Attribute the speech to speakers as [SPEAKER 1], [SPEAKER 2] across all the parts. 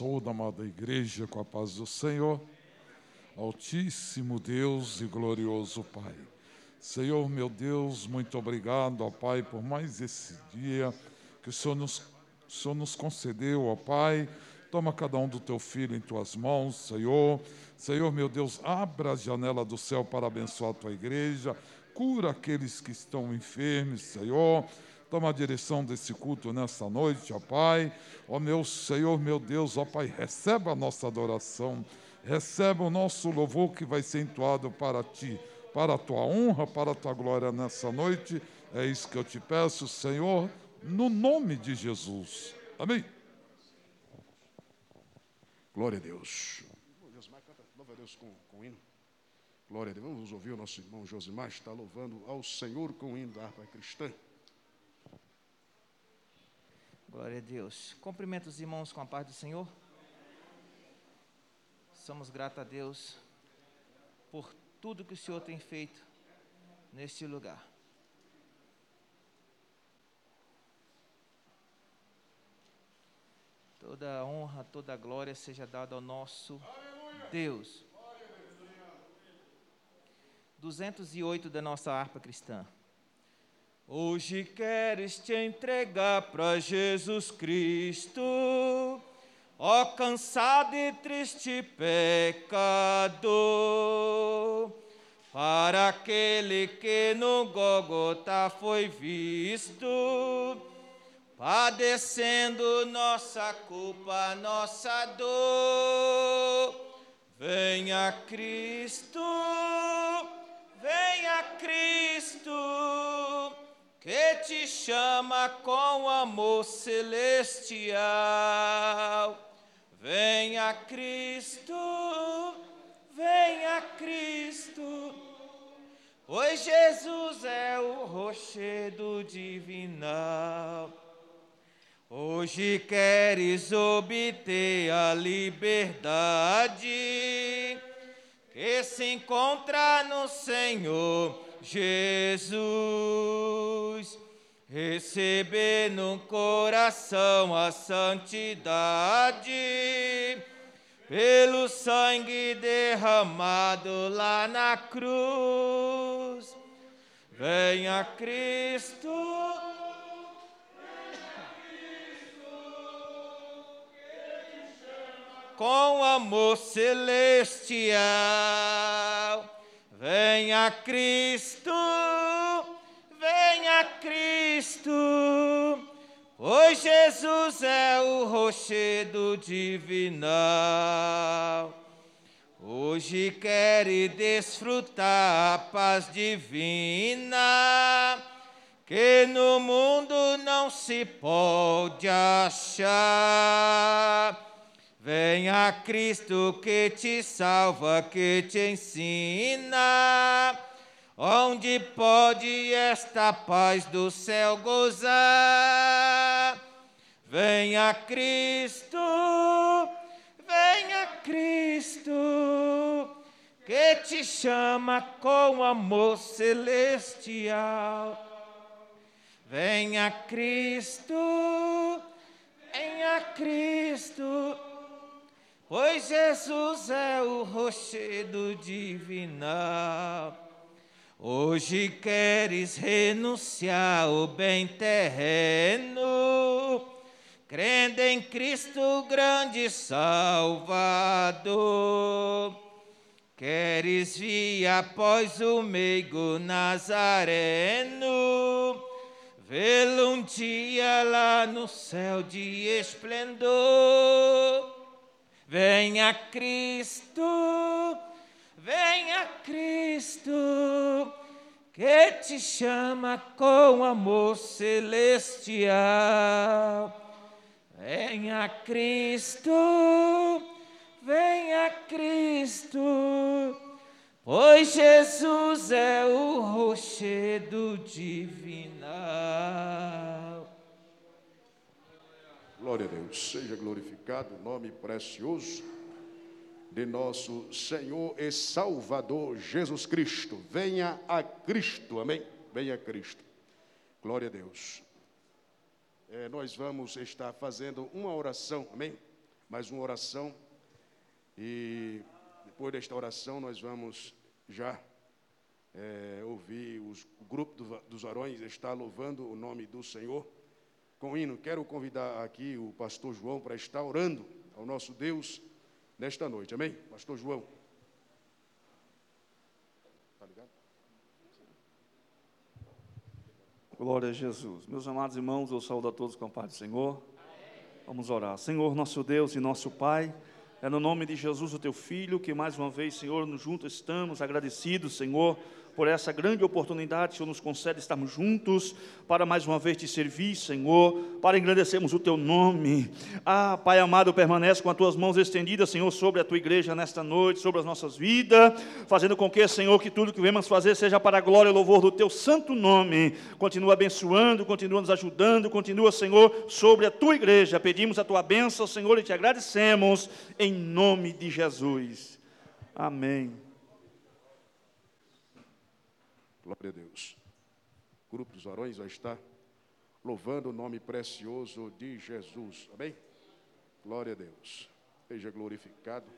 [SPEAKER 1] Saúde, amada igreja, com a paz do Senhor. Altíssimo Deus e glorioso Pai. Senhor, meu Deus, muito obrigado, ó Pai, por mais esse dia que o Senhor nos, o Senhor nos concedeu, ó Pai. Toma cada um do teu filho em tuas mãos, Senhor. Senhor, meu Deus, abra a janela do céu para abençoar a tua igreja. Cura aqueles que estão enfermos, Senhor. Toma a direção desse culto nesta noite, ó Pai. Ó meu Senhor, meu Deus, ó Pai, receba a nossa adoração. Receba o nosso louvor que vai ser entoado para ti, para a tua honra, para a tua glória nessa noite. É isso que eu te peço, Senhor, no nome de Jesus. Amém.
[SPEAKER 2] Glória a Deus. A Deus com, com hino. Glória a Deus. Vamos ouvir o nosso irmão Josimar, está louvando ao Senhor com o hino da harpa cristã.
[SPEAKER 3] Glória a Deus. Cumprimento os irmãos com a paz do Senhor. Somos gratos a Deus por tudo que o Senhor tem feito neste lugar. Toda a honra, toda a glória seja dada ao nosso Deus. 208 da nossa harpa cristã. Hoje queres te entregar para Jesus Cristo, ó cansado e triste pecador, para aquele que no Gogota foi visto, padecendo nossa culpa, nossa dor. Venha Cristo, venha Cristo que te chama com amor celestial. Venha Cristo, venha Cristo, pois Jesus é o rochedo divinal. Hoje queres obter a liberdade que se encontra no Senhor Jesus, receber no coração a santidade, pelo sangue derramado lá na cruz. Venha Cristo. Com amor celestial Venha Cristo, venha Cristo, pois Jesus é o rochedo divinal. Hoje quer desfrutar a paz divina, que no mundo não se pode achar Venha Cristo que te salva, que te ensina, onde pode esta paz do céu gozar. Venha Cristo, venha Cristo, que te chama com amor celestial. Venha Cristo, venha Cristo pois Jesus é o rochedo divinal. Hoje queres renunciar ao bem terreno, crendo em Cristo grande Salvador. Queres vir após o meigo Nazareno, vê-lo um dia lá no céu de esplendor Venha Cristo, venha Cristo, que te chama com amor celestial. Venha Cristo, venha Cristo, pois Jesus é o rochedo divinal.
[SPEAKER 2] Glória a Deus. Seja glorificado o nome precioso de nosso Senhor e Salvador Jesus Cristo. Venha a Cristo, amém? Venha a Cristo. Glória a Deus. É, nós vamos estar fazendo uma oração, amém? mais uma oração. E depois desta oração, nós vamos já é, ouvir os, o grupo do, dos varões está louvando o nome do Senhor com hino. Quero convidar aqui o pastor João para estar orando ao nosso Deus nesta noite. Amém? Pastor João.
[SPEAKER 4] Tá ligado? Glória a Jesus. Meus amados irmãos, eu saúdo a todos com a paz do Senhor. Vamos orar. Senhor, nosso Deus e nosso Pai. É no nome de Jesus, o teu filho, que mais uma vez, Senhor, nos juntos estamos agradecidos, Senhor, por essa grande oportunidade Senhor nos concede estarmos juntos para mais uma vez te servir, Senhor, para engrandecermos o teu nome. Ah, Pai amado, permanece com as tuas mãos estendidas, Senhor, sobre a tua igreja nesta noite, sobre as nossas vidas, fazendo com que, Senhor, que tudo que vemos fazer seja para a glória e louvor do teu santo nome. Continua abençoando, continua nos ajudando, continua, Senhor, sobre a tua igreja. Pedimos a tua bênção, Senhor, e te agradecemos em nome de Jesus. Amém.
[SPEAKER 2] Glória a Deus. O grupo dos varões vai estar louvando o nome precioso de Jesus. Amém? Glória a Deus. Seja glorificado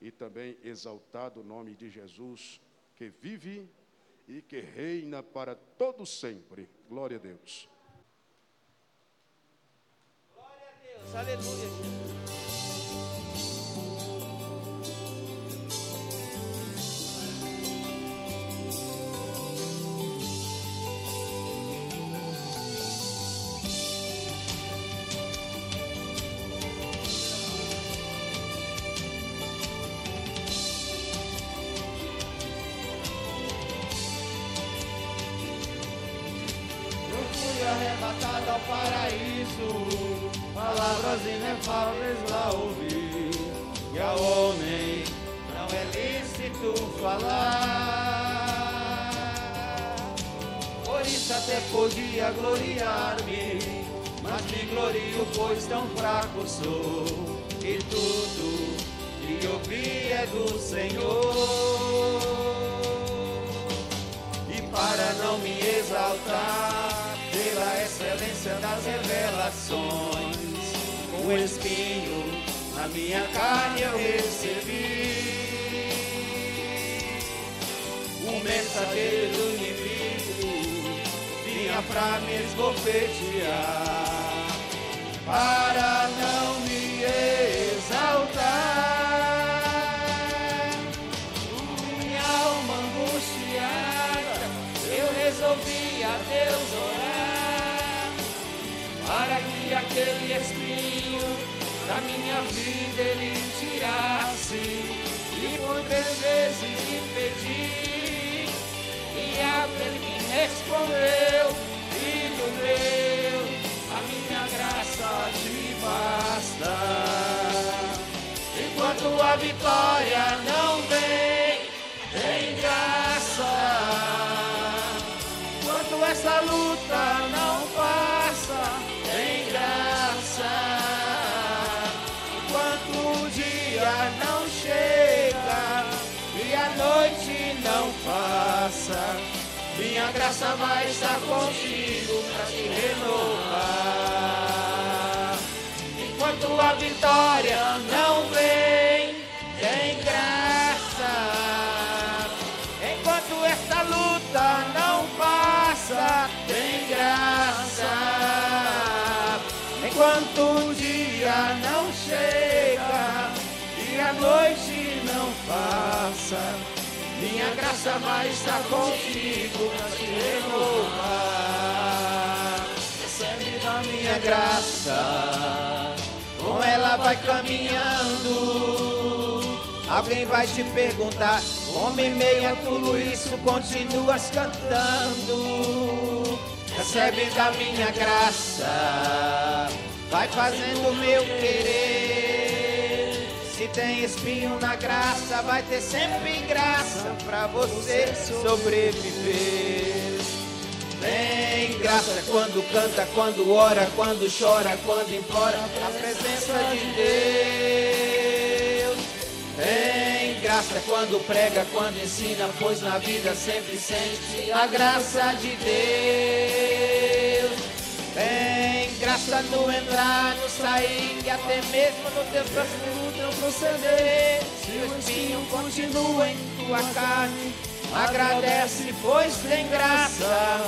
[SPEAKER 2] e também exaltado o nome de Jesus, que vive e que reina para todo sempre. Glória a Deus.
[SPEAKER 5] Glória a Deus, aleluia, Jesus.
[SPEAKER 3] Espinho na minha carne eu recebi. O mensageiro do inimigo vinha pra me esbofetear, para não me exaltar. Minha alma angustiada, eu resolvi a Deus orar, para que aquele espinho da minha vida ele tirasse e três vezes me pedi e aquele me respondeu filho meu a minha graça te basta. Enquanto a vitória não vem em graça. Enquanto essa luta não passa. Minha graça vai estar contigo para te renovar. Enquanto a vitória não vem, tem graça. Enquanto esta luta não passa, tem graça. Enquanto o dia não chega a noite não passa, minha graça vai estar contigo para te renovar. Recebe da minha graça, com ela vai caminhando. Alguém vai te perguntar, como em meio a tudo isso continuas cantando? Recebe da minha graça, vai fazendo o meu querer. Tem espinho na graça, vai ter sempre graça pra você sobreviver. Tem graça quando canta, quando ora, quando chora, quando implora a presença de Deus. Tem graça quando prega, quando ensina, pois na vida sempre sente a graça de Deus. Tem graça no entrar, no sair e até mesmo no teu próximo teu proceder. Se o espinho continua em tua carne, agradece, pois tem graça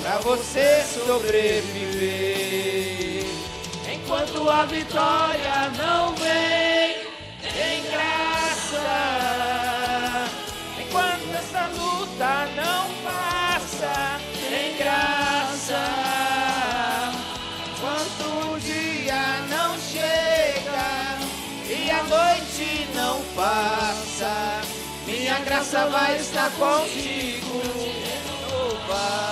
[SPEAKER 3] pra você sobreviver. Enquanto a vitória não vem, tem graça. Enquanto essa luta não passa, minha graça vai estar contigo. Renovar.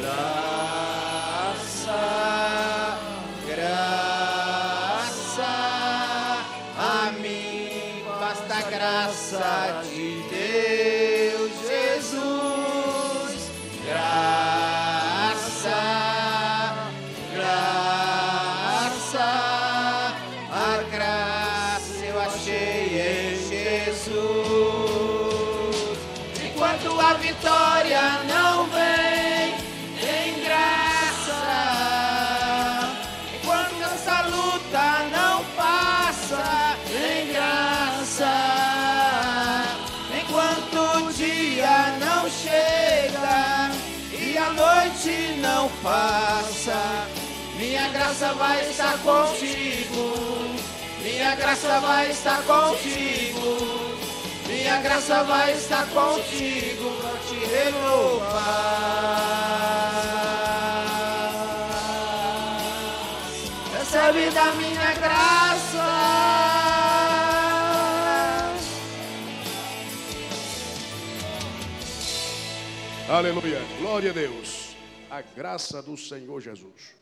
[SPEAKER 3] Graça, contigo. Minha graça vai estar contigo. Minha graça vai estar contigo pra te renovar. Recebe da minha graça.
[SPEAKER 2] Aleluia. Glória a Deus. A graça do Senhor Jesus.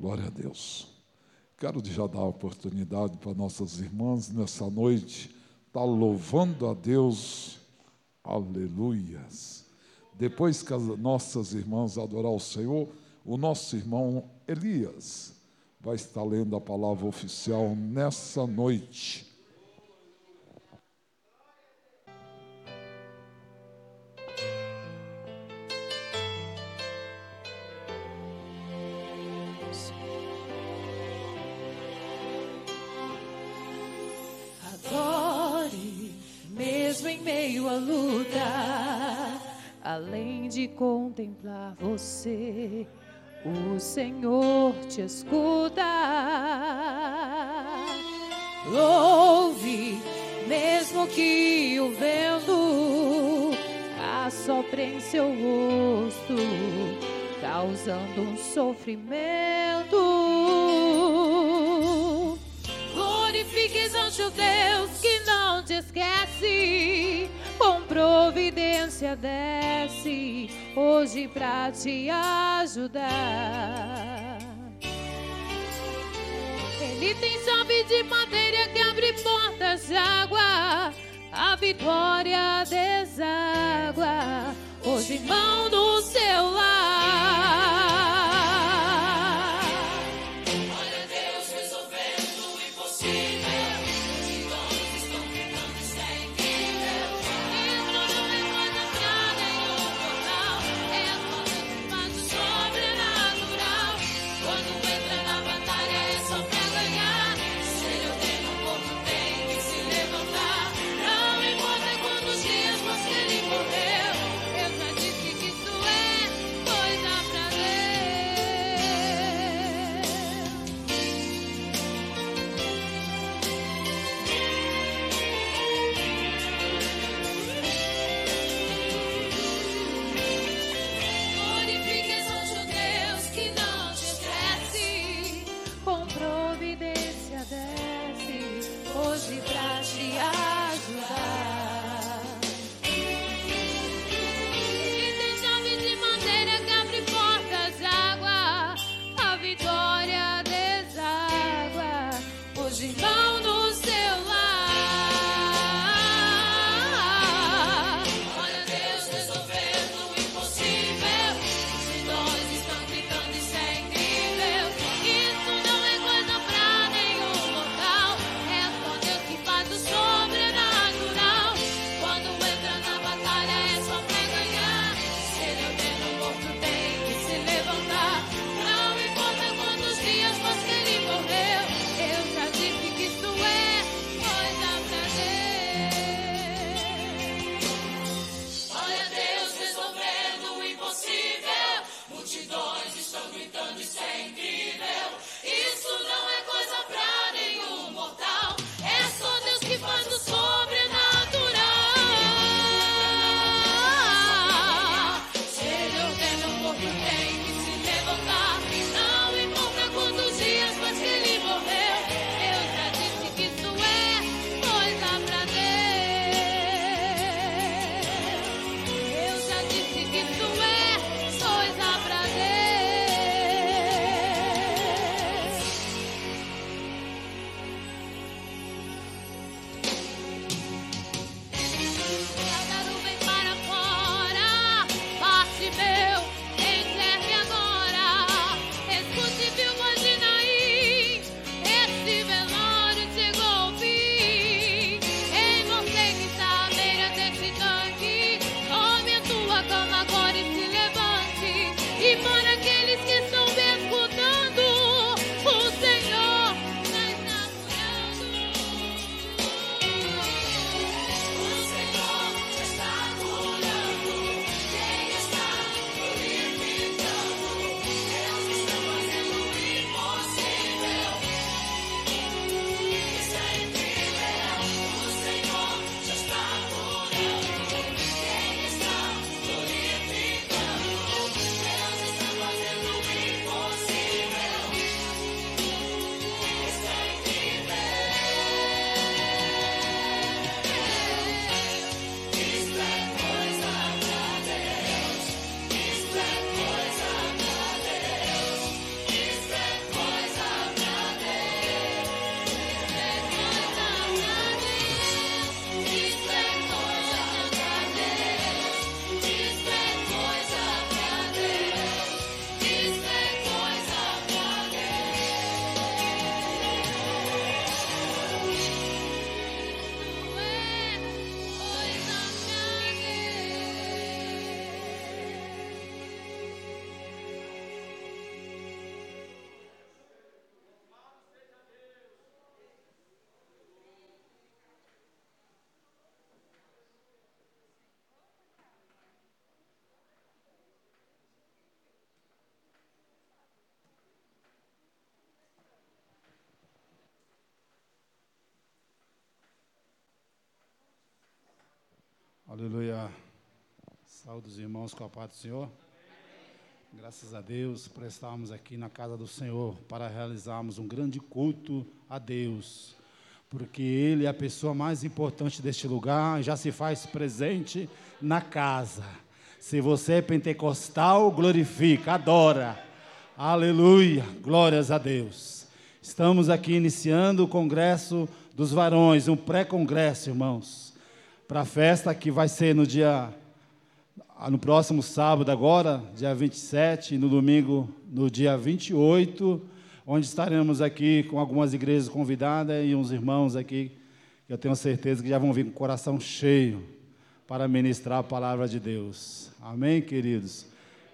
[SPEAKER 1] Glória a Deus. Quero já dar a oportunidade para nossas irmãs nessa noite estar louvando a Deus. Aleluias. Depois que as nossas irmãs adorar o Senhor, o nosso irmão Elias vai estar lendo a palavra oficial nessa noite.
[SPEAKER 6] De contemplar você, o Senhor te escuta. Louve, mesmo que o vento assopre em seu rosto, causando um sofrimento. Glorifique exalte o Deus que não te esquece. Providência desce hoje pra te ajudar. Ele tem chave de madeira que abre portas de água. A vitória deságua hoje mão do seu lar.
[SPEAKER 7] Aleluia. Saúde os irmãos com a paz do Senhor. Graças a Deus por estarmos aqui na casa do Senhor para realizarmos um grande culto a Deus. Porque Ele é a pessoa mais importante deste lugar, já se faz presente na casa. Se você é pentecostal, glorifica, adora. Aleluia, glórias a Deus. Estamos aqui iniciando o Congresso dos Varões, um pré-congresso, irmãos, para a festa que vai ser no dia no próximo sábado agora, dia 27, e no domingo, no dia 28, onde estaremos aqui com algumas igrejas convidadas e uns irmãos aqui, que eu tenho certeza que já vão vir com o coração cheio para ministrar a palavra de Deus. Amém, queridos?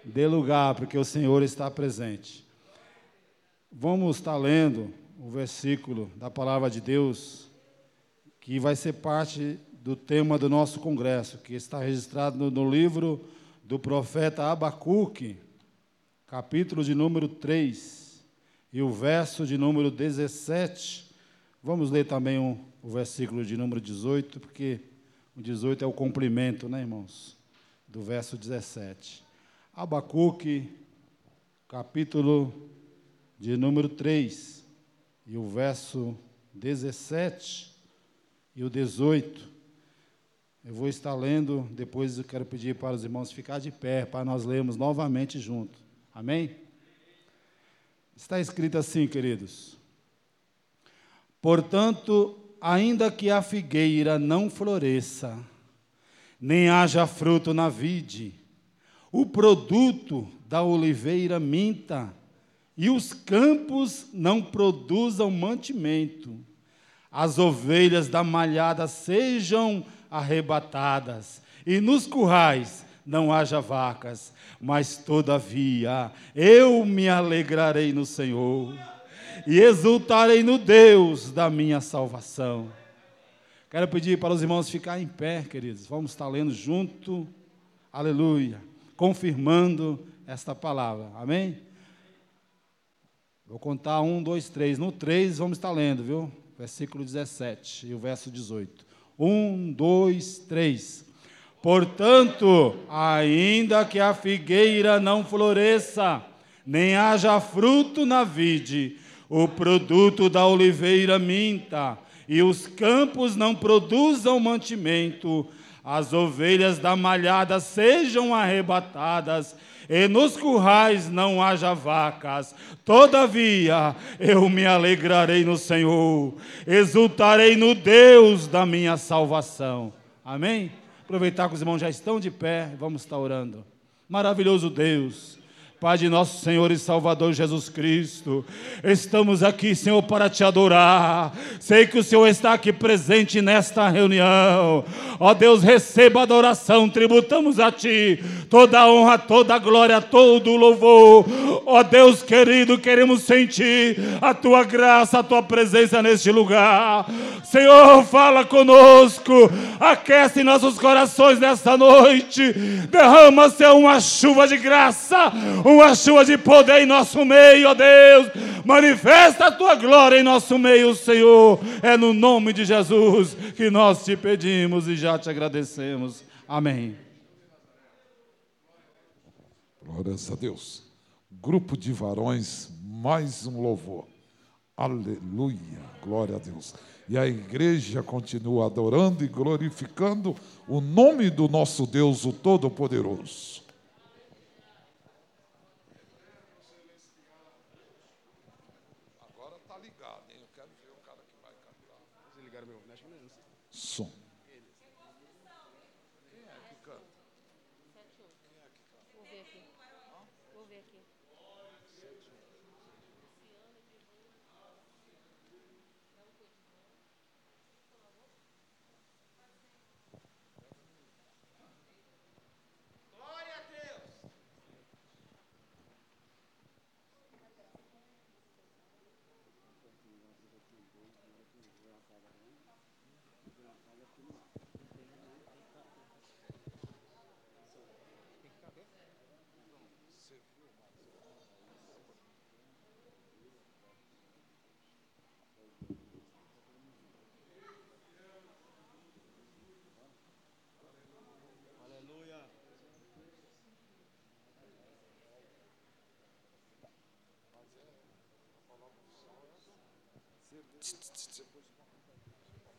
[SPEAKER 7] Dê lugar, porque o Senhor está presente. Vamos estar lendo o versículo da palavra de Deus, que vai ser parte do tema do nosso congresso, que está registrado no, livro do profeta Abacuque, capítulo de número 3, e o verso de número 17. Vamos ler também um, o versículo de número 18, porque o 18 é o complemento, né, irmãos? Do verso 17. Abacuque, capítulo de número 3, e o verso 17 e o 18. Eu vou estar lendo, depois eu quero pedir para os irmãos ficar de pé, para nós lermos novamente junto. Amém? Está escrito assim, queridos. Portanto, ainda que a figueira não floresça, nem haja fruto na vide, o produto da oliveira minta, e os campos não produzam mantimento, as ovelhas da malhada sejam arrebatadas, e nos currais não haja vacas, mas todavia eu me alegrarei no Senhor e exultarei no Deus da minha salvação. Quero pedir para os irmãos ficar em pé, queridos. Vamos estar lendo junto, aleluia, confirmando esta palavra, amém? Vou contar um, dois, três. No três vamos estar lendo, viu? Versículo 17 e o verso 18. Um, dois, três. Portanto, ainda que a figueira não floresça, nem haja fruto na vide, o produto da oliveira minta, e os campos não produzam mantimento, as ovelhas da malhada sejam arrebatadas, e nos currais não haja vacas. Todavia eu me alegrarei no Senhor, exultarei no Deus da minha salvação. Amém? Aproveitar que os irmãos já estão de pé, vamos estar orando. Maravilhoso Deus. Pai de nosso Senhor e Salvador Jesus Cristo, estamos aqui, Senhor, para te adorar. Sei que o Senhor está aqui presente nesta reunião. Ó Deus, receba a adoração, tributamos a Ti toda a honra, toda a glória, todo o louvor. Ó Deus querido, queremos sentir a Tua graça, a Tua presença neste lugar. Senhor, fala conosco, aquece nossos corações nesta noite. Derrama, Senhor, uma chuva de graça uma chuva de poder em nosso meio, ó Deus. Manifesta a tua glória em nosso meio, Senhor. É no nome de Jesus que nós te pedimos e já te agradecemos. Amém.
[SPEAKER 1] Glórias a Deus. Grupo de varões, mais um louvor. Aleluia, glória a Deus. E a igreja continua adorando e glorificando o nome do nosso Deus, o Todo-Poderoso.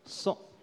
[SPEAKER 5] 100.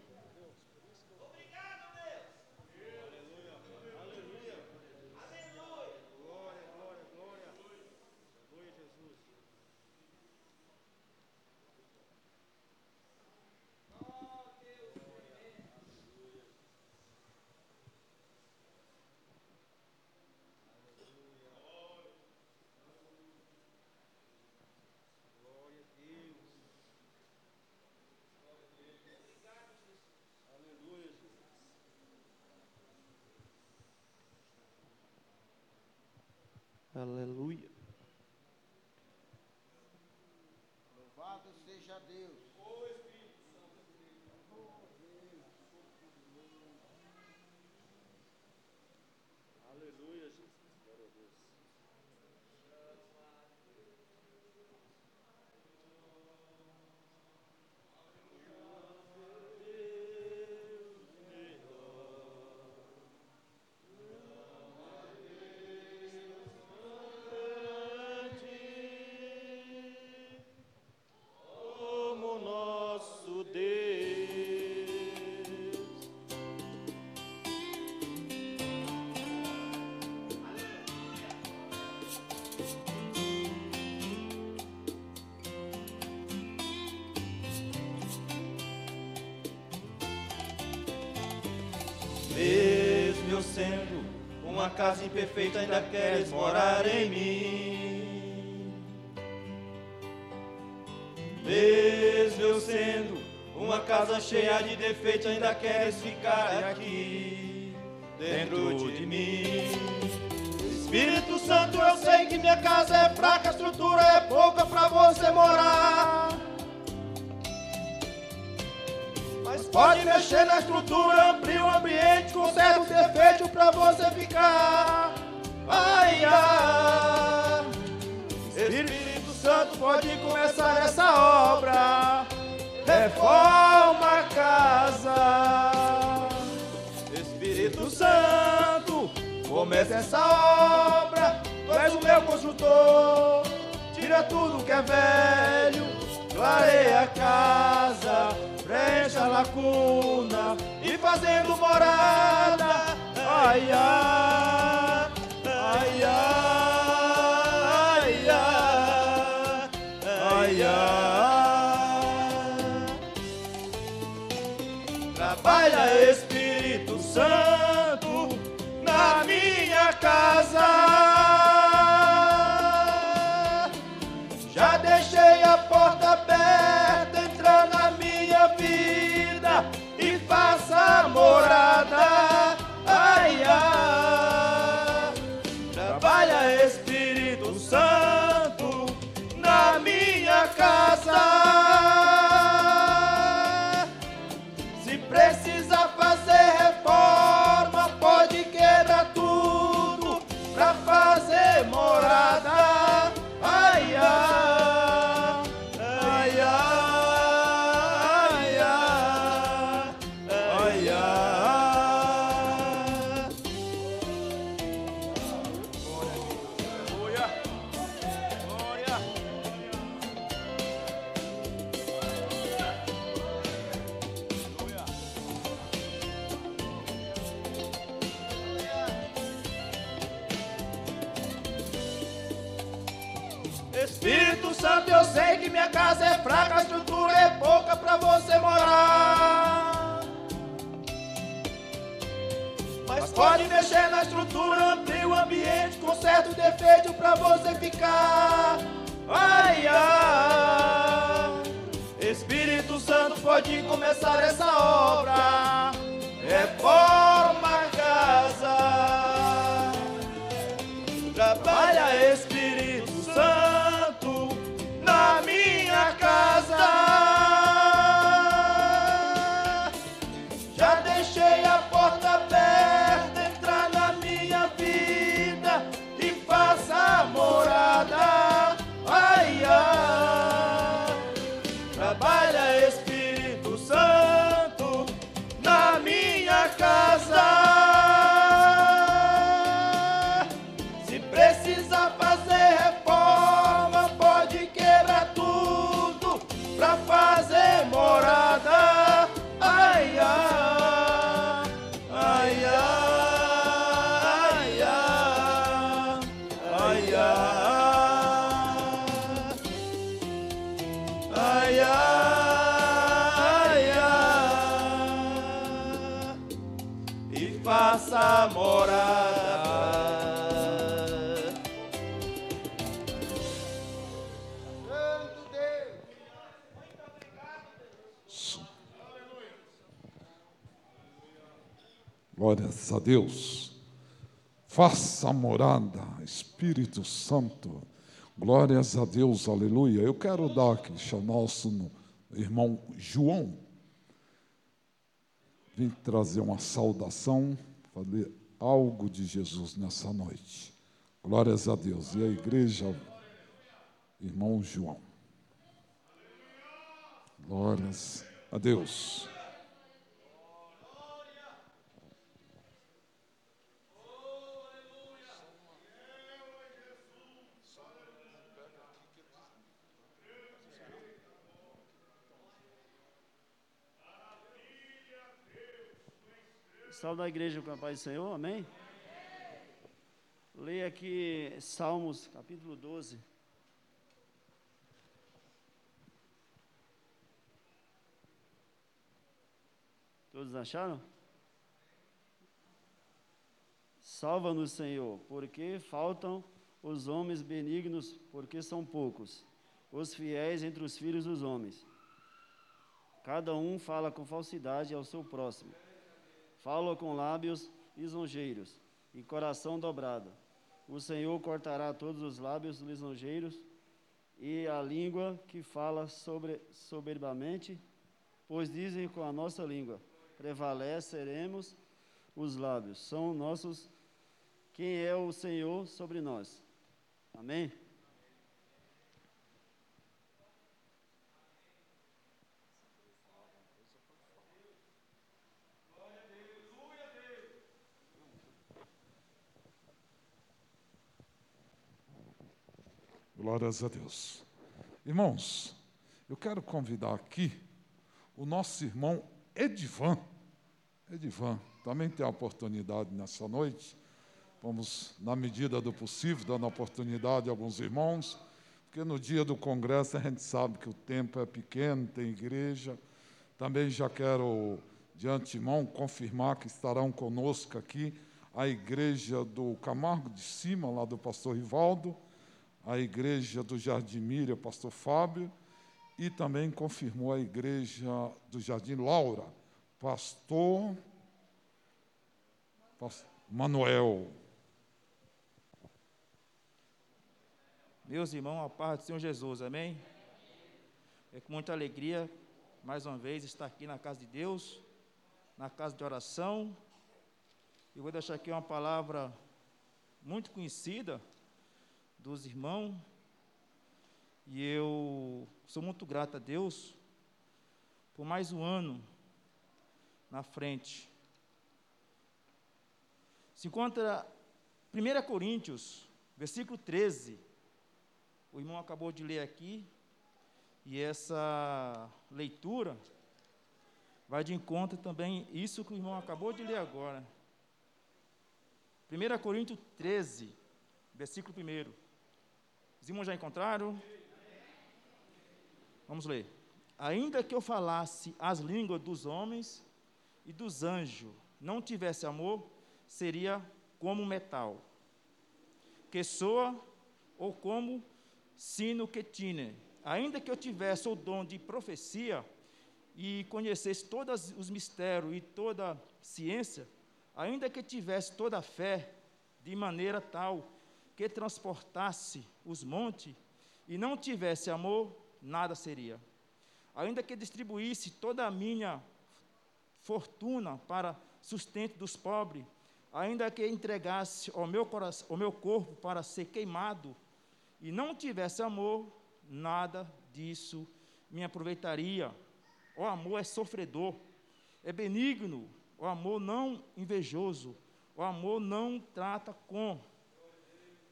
[SPEAKER 5] Aleluia. Sendo uma casa imperfeita, ainda queres morar em mim. Mesmo eu sendo uma casa cheia de defeitos, ainda queres ficar aqui dentro de mim. Espírito Santo, eu sei que minha casa é fraca, a estrutura é pouca pra você morar. Pode mexer na estrutura, amplia o ambiente, conserta o defeito pra você ficar. Ai, ai. Espírito Santo pode começar essa obra. Reforma a casa. Espírito Santo, começa essa obra. Tu és o meu construtor. Tira tudo que é velho. Clareia a casa. Preencha a lacuna. E fazendo morada. Ai, ai. Ai, ai. Ai, ai. Trabalha Espírito Santo faça morada. Pouca pra você morar. Mas pode mexer na estrutura, amplia o ambiente, conserta o defeito pra você ficar. Ai, ai.
[SPEAKER 1] Glórias a Deus. Faça morada, Espírito Santo. Glórias a Deus, aleluia. Eu quero dar aqui, chamar o nosso irmão João. Vim trazer uma saudação, fazer algo de Jesus nessa noite. Glórias a Deus. E a igreja, irmão João. Glórias a Deus.
[SPEAKER 8] Salve da igreja com a paz do Senhor, amém? Leia aqui Salmos, capítulo 12. Todos acharam? Salva-nos, Senhor, porque faltam os homens benignos, porque são poucos, os fiéis entre os filhos dos homens. Cada um fala com falsidade ao seu próximo. Fala com lábios lisonjeiros e coração dobrado. O Senhor cortará todos os lábios lisonjeiros e a língua que fala sobre, soberbamente, pois dizem com a nossa língua, prevaleceremos os lábios. São nossos, quem é o Senhor sobre nós. Amém?
[SPEAKER 1] Glórias a Deus. Irmãos, eu quero convidar aqui o nosso irmão Edivan. Edivan também tem a oportunidade nessa noite. Vamos, na medida do possível, dando oportunidade a alguns irmãos, porque no dia do congresso a gente sabe que o tempo é pequeno, tem igreja. Também já quero, de antemão, confirmar que estarão conosco aqui a igreja do Camargo de Cima, lá do pastor Rivaldo, a igreja do Jardim Mira, pastor Fábio, e também confirmou a igreja do Jardim Laura, pastor, pastor Manuel.
[SPEAKER 9] Meus irmãos, a paz do Senhor Jesus, amém? É com muita alegria, mais uma vez, estar aqui na casa de Deus, na casa de oração. E vou deixar aqui uma palavra muito conhecida dos irmãos. E eu sou muito grato a Deus por mais um ano na frente. Se encontra 1 Coríntios, versículo 13. O irmão acabou de ler aqui, e essa leitura vai de encontro também isso que o irmão acabou de ler agora. 1 Coríntios 13, versículo 1. Os irmãos já encontraram? Vamos ler. Ainda que eu falasse as línguas dos homens e dos anjos, não tivesse amor, seria como metal, que soa ou como sino que tine. Ainda que eu tivesse o dom de profecia e conhecesse todos os mistérios e toda ciência, ainda que tivesse toda a fé, de maneira tal que transportasse os montes e não tivesse amor, nada seria. Ainda que distribuísse toda a minha fortuna para sustento dos pobres, ainda que entregasse o meu, coração, o meu corpo para ser queimado e não tivesse amor, nada disso me aproveitaria. O amor é sofredor, é benigno, o amor não invejoso, o amor não trata com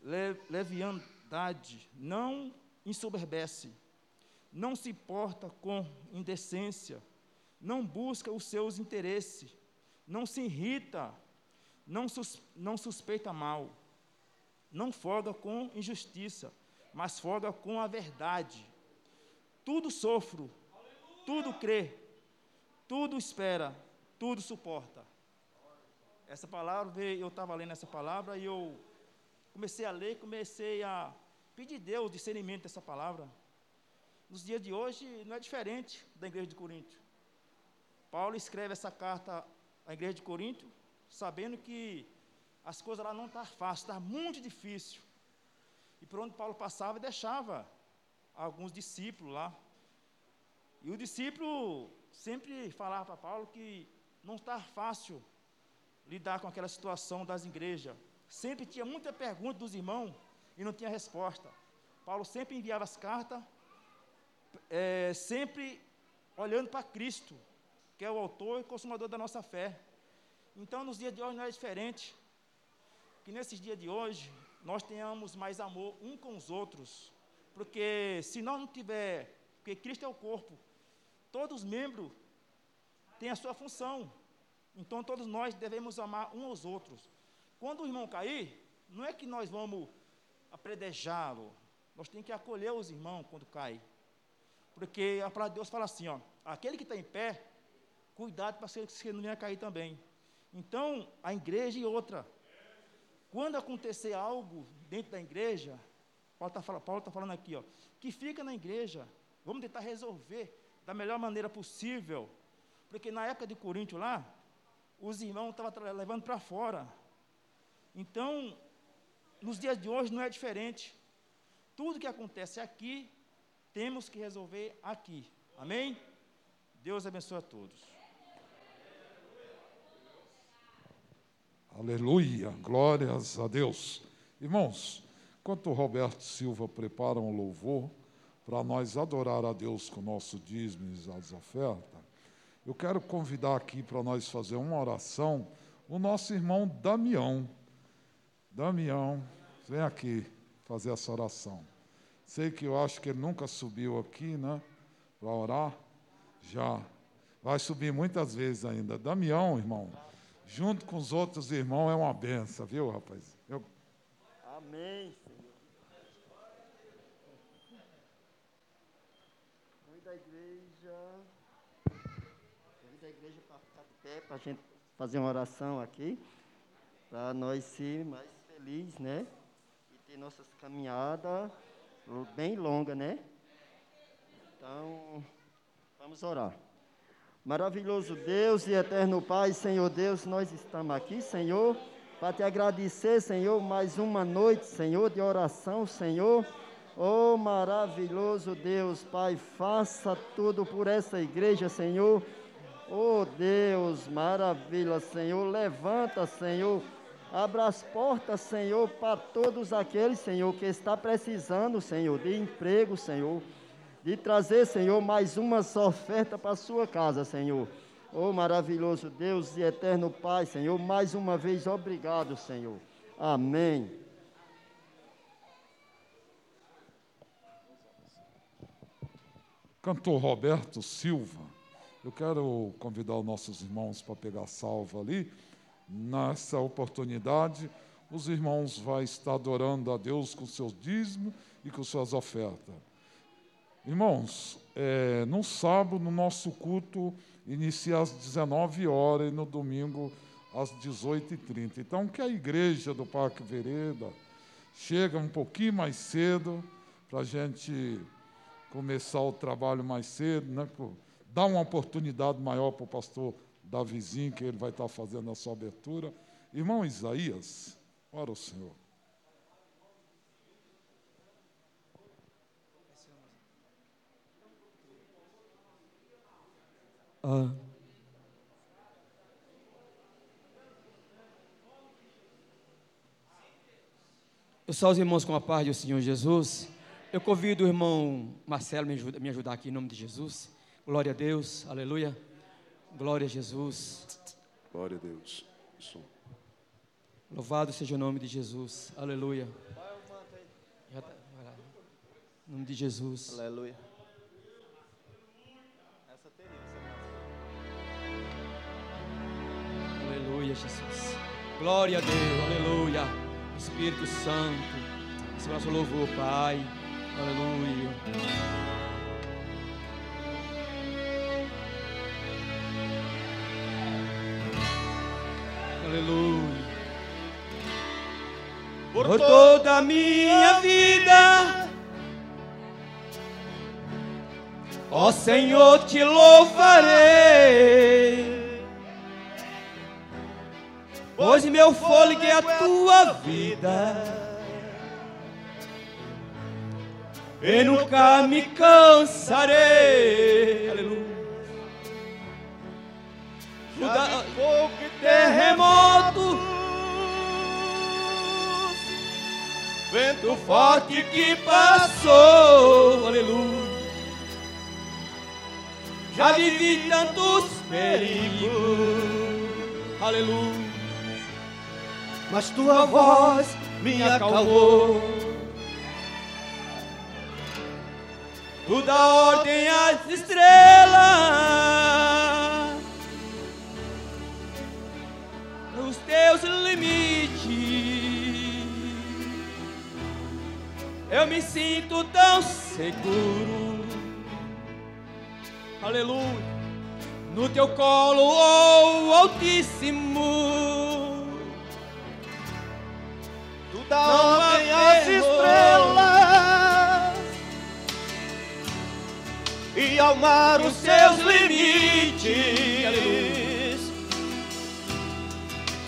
[SPEAKER 9] leviandade, não ensoberbece, não se porta com indecência, não busca os seus interesses, não se irrita, não, sus, não suspeita mal, não folga com injustiça, mas folga com a verdade. Tudo sofro, tudo crê, tudo espera, tudo suporta. Essa palavra, eu estava lendo essa palavra e eu comecei a ler, comecei a pedir a Deus discernimento dessa palavra. Nos dias de hoje não é diferente da igreja de Corinto. Paulo escreve essa carta à igreja de Corinto, sabendo que as coisas lá não estavam fáceis, estava muito difícil. E por onde Paulo passava, deixava alguns discípulos lá. E o discípulo sempre falava para Paulo que não estava fácil lidar com aquela situação das igrejas. Sempre tinha muita pergunta dos irmãos e não tinha resposta. Paulo sempre enviava as cartas, eh, sempre olhando para Cristo, que é o autor e consumador da nossa fé. Então, nos dias de hoje não é diferente. Que nesses dias de hoje nós tenhamos mais amor um com os outros, porque se nós não tiver, porque Cristo é o corpo, todos os membros têm a sua função. Então todos nós devemos amar uns aos outros. Quando o irmão cair, não é que nós vamos apredejá-lo, nós temos que acolher os irmãos quando cai. Porque a palavra de Deus fala assim, ó, aquele que está em pé, cuidado para que você não venha cair também. Então, a igreja e outra. Quando acontecer algo dentro da igreja, Paulo está tá falando aqui, ó, que fica na igreja, vamos tentar resolver da melhor maneira possível. Porque na época de Coríntio lá, os irmãos estavam levando para fora. Então, nos dias de hoje não é diferente. Tudo que acontece aqui, temos que resolver aqui. Amém? Deus abençoe a todos.
[SPEAKER 1] Aleluia, glórias a Deus. Irmãos, enquanto o Roberto Silva prepara um louvor para nós adorar a Deus com o nosso dízimo e as ofertas, eu quero convidar aqui para nós fazer uma oração o nosso irmão Damião. Damião, vem aqui fazer essa oração. Sei que eu acho que ele nunca subiu aqui, né, para orar. Já. Vai subir muitas vezes ainda. Damião, irmão, junto com os outros irmãos é uma benção, viu, rapaz? Eu,
[SPEAKER 8] Amém, Senhor. Igreja. Convida igreja para ficar de pé, para a gente fazer uma oração aqui. Para nós ser mais felizes, né? E ter nossas caminhadas bem longas, né? Então, vamos orar. Maravilhoso Deus e eterno Pai, Senhor Deus, nós estamos aqui, Senhor, para te agradecer, Senhor, mais uma noite, Senhor, de oração, Senhor. Oh, maravilhoso Deus, Pai, faça tudo por essa igreja, Senhor. Oh, Deus, maravilha, Senhor, levanta, Senhor. Abra as portas, Senhor, para todos aqueles, Senhor, que está precisando, Senhor, de emprego, Senhor de trazer, Senhor, mais umas ofertas para a sua casa, Senhor. Oh, maravilhoso Deus e eterno Pai, Senhor, mais uma vez obrigado, Senhor. Amém.
[SPEAKER 1] Cantor Roberto Silva, eu quero convidar os nossos irmãos para pegar salva ali. Nessa oportunidade, os irmãos vão estar adorando a Deus com seus dízimos e com suas ofertas. Irmãos, é, no sábado, no nosso culto, inicia às 19 horas e no domingo às 18h30. Então, que a igreja do Parque Vereda chega um pouquinho mais cedo para a gente começar o trabalho mais cedo, né? dar uma oportunidade maior para o pastor Davizinho, que ele vai estar fazendo a sua abertura. Irmão Isaías, ora o Senhor.
[SPEAKER 10] Ah. Eu só os irmãos com a paz do Senhor Jesus. Eu convido o irmão Marcelo ajuda, me ajudar aqui em nome de Jesus. Glória a Deus, aleluia. Glória a Jesus.
[SPEAKER 2] Glória a Deus. Isso.
[SPEAKER 10] Louvado seja o nome de Jesus, aleluia. Já tá-. Em nome de Jesus.
[SPEAKER 8] Aleluia.
[SPEAKER 10] Aleluia, Jesus. Glória a Deus, aleluia. Espírito Santo, esse é o nosso louvor, Pai. Aleluia.
[SPEAKER 5] Aleluia. Por toda a minha vida, ó Senhor, te louvarei. Pois meu fôlego é a tua vida. E nunca me cansarei. Aleluia. Juda, fogo e terremoto, vento forte que passou. Aleluia. Já vivi tantos perigos. Aleluia. Mas tua voz me acalmou. Tu dá ordem às estrelas, os teus limites. Eu me sinto tão seguro, aleluia, no teu colo, oh Altíssimo. Tu dá ordem às estrelas e ao mar os seus limites.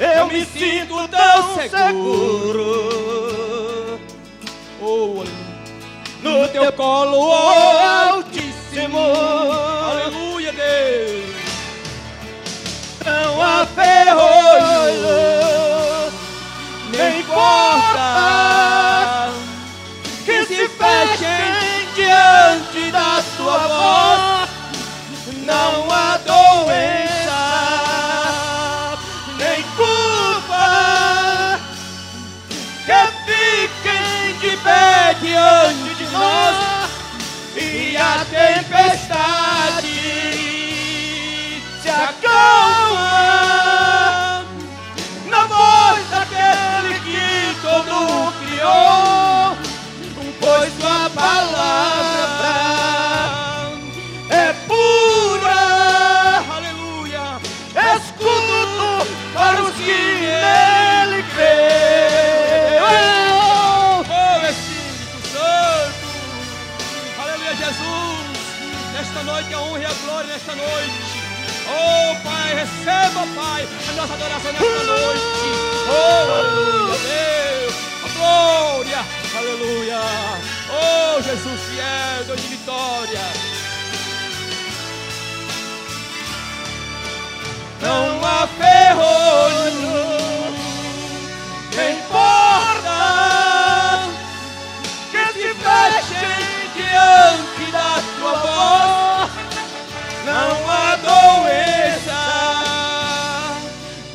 [SPEAKER 5] Eu me sinto tão seguro. Oh, no teu colo, oh Altíssimo. Aleluia, Deus. Não há ferrolho, nem porta que se fechem diante da tua voz. Não há diante de nós. E a tempestade nesta noite. Oh Pai, receba, Pai, a nossa adoração nesta noite. Oh, aleluia, Deus, glória, aleluia. Oh, Jesus fiel, Deus de vitória. Não há ferrolho, nem porta que se fechem diante da tua voz. Não há doença,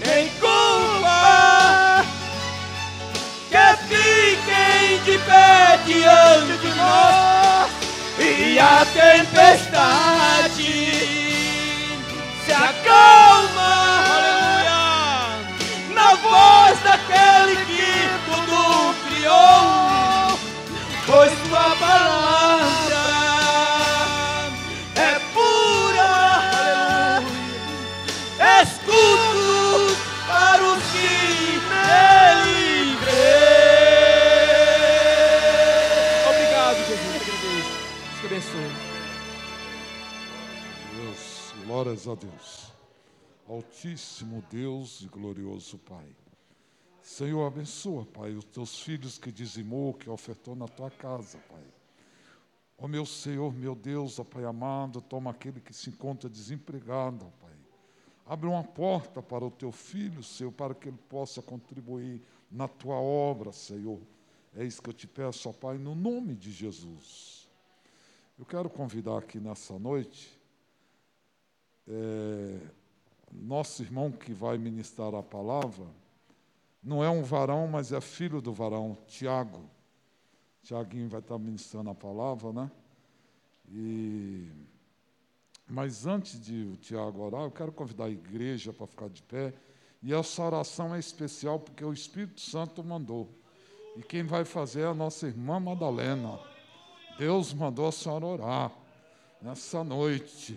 [SPEAKER 5] nem culpa. Que fiquem de pé diante de nós e a tempestade se acalma, aleluia, na voz daquele que tudo criou, pois tua palavra Deus,
[SPEAKER 1] glórias a Deus. Altíssimo Deus e glorioso Pai. Senhor, abençoa, Pai, os teus filhos que dizimou, que ofertou na tua casa, Pai. Ó meu Senhor, meu Deus, ó Pai amado, toma aquele que se encontra desempregado, ó Pai. Abre uma porta para o teu filho, Senhor, para que ele possa contribuir na tua obra, Senhor. É isso que eu te peço, ó Pai, no nome de Jesus. Eu quero convidar aqui nessa noite é, nosso irmão que vai ministrar a palavra, não é um varão, mas é filho do varão, Tiago. Tiaguinho vai estar ministrando a palavra, né? E, mas antes de o Tiago orar, eu quero convidar a igreja para ficar de pé. E essa oração é especial porque o Espírito Santo mandou. E quem vai fazer é a nossa irmã Madalena. Deus mandou a senhora orar nessa noite.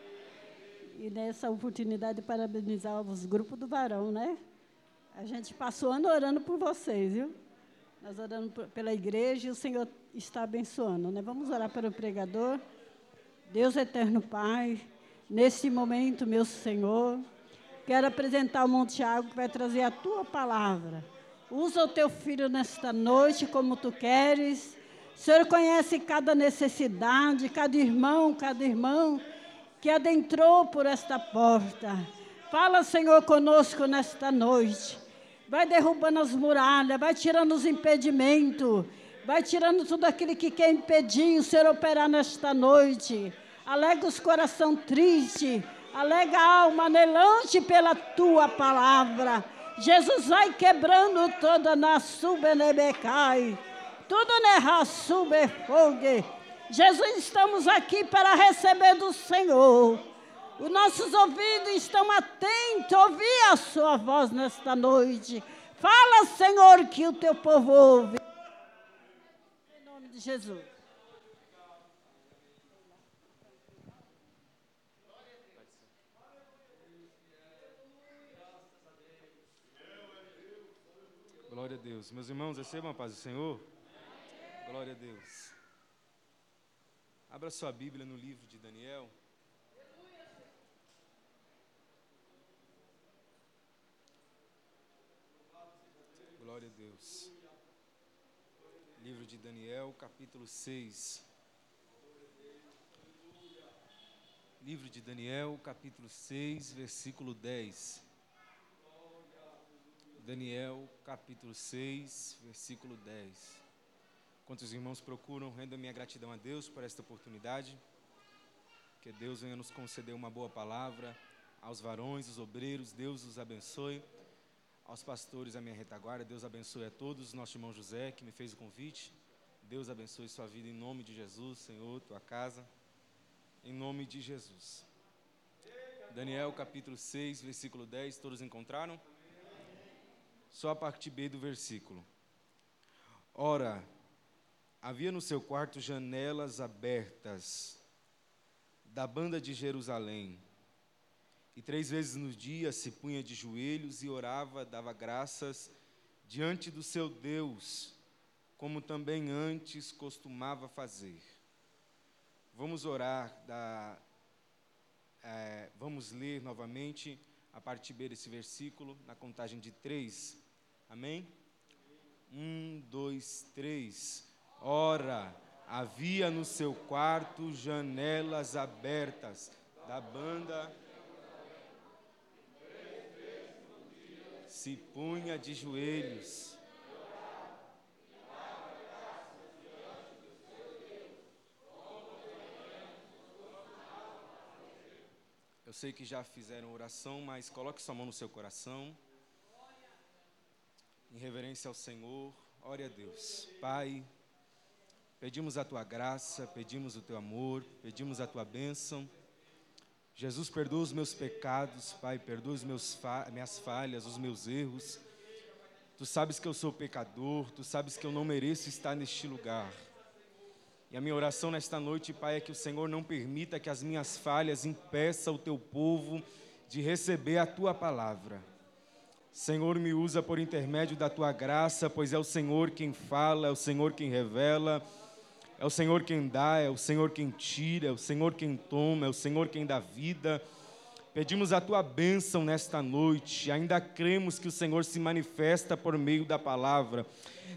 [SPEAKER 11] E nessa oportunidade parabenizar os grupos do Varão, né? A gente passou ano orando por vocês, viu? Nós por- pela igreja e o Senhor está abençoando, né? Vamos orar para o pregador. Deus eterno Pai, neste momento, meu Senhor, quero apresentar o Monte Tiago que vai trazer a tua palavra. Usa o teu filho nesta noite como tu queres. O Senhor conhece cada necessidade, cada irmão, cada irmão que adentrou por esta porta. Fala, Senhor, conosco nesta noite. Vai derrubando as muralhas, vai tirando os impedimentos, vai tirando tudo aquilo que quer impedir o Senhor operar nesta noite. Alega os coração triste, alega a alma anelante pela tua palavra. Jesus vai quebrando toda na subenebecai, tudo nerra subefogue. Jesus, estamos aqui para receber do Senhor. Os nossos ouvidos estão atentos a ouvir a sua voz nesta noite. Fala, Senhor, que o teu povo ouve. Em nome de Jesus.
[SPEAKER 12] Glória a Deus. Meus irmãos, recebam a paz do Senhor. Glória a Deus. Abra sua Bíblia no livro de Daniel. Glória a Deus. Livro de Daniel, capítulo 6. Livro de Daniel, capítulo 6, versículo 10. Daniel, capítulo 6, versículo 10. Quantos irmãos procuram, renda minha gratidão a Deus por esta oportunidade. Que Deus venha nos conceder uma boa palavra. Aos varões, os obreiros, Deus os abençoe. Aos pastores, a minha retaguarda, Deus abençoe a todos. Nosso irmão José, que me fez o convite. Deus abençoe sua vida em nome de Jesus, Senhor, tua casa. Em nome de Jesus. Daniel, capítulo 6, versículo 10. Todos encontraram? Só a parte B do versículo. Ora, havia no seu quarto janelas abertas da banda de Jerusalém. E três vezes no dia se punha de joelhos e orava, dava graças diante do seu Deus, como também antes costumava fazer. Vamos orar, da, é, vamos ler novamente a parte B desse versículo, na contagem de três. Amém? Um, dois, três. Ora, havia no seu quarto janelas abertas da banda. Se punha de joelhos. Eu sei que já fizeram oração, mas coloque sua mão no seu coração. Em reverência ao Senhor, ore a Deus. Pai, pedimos a tua graça, pedimos o teu amor, pedimos a tua bênção. Jesus, perdoa os meus pecados, Pai, perdoa meus fa minhas falhas, os meus erros. Tu sabes que eu sou pecador, tu sabes que eu não mereço estar neste lugar. E a minha oração nesta noite, Pai, é que o Senhor não permita que as minhas falhas impeçam o teu povo de receber a tua palavra. Senhor, me usa por intermédio da tua graça, pois é o Senhor quem fala, é o Senhor quem revela, é o Senhor quem dá, é o Senhor quem tira, é o Senhor quem toma, é o Senhor quem dá vida. Pedimos a tua bênção nesta noite, ainda cremos que o Senhor se manifesta por meio da palavra.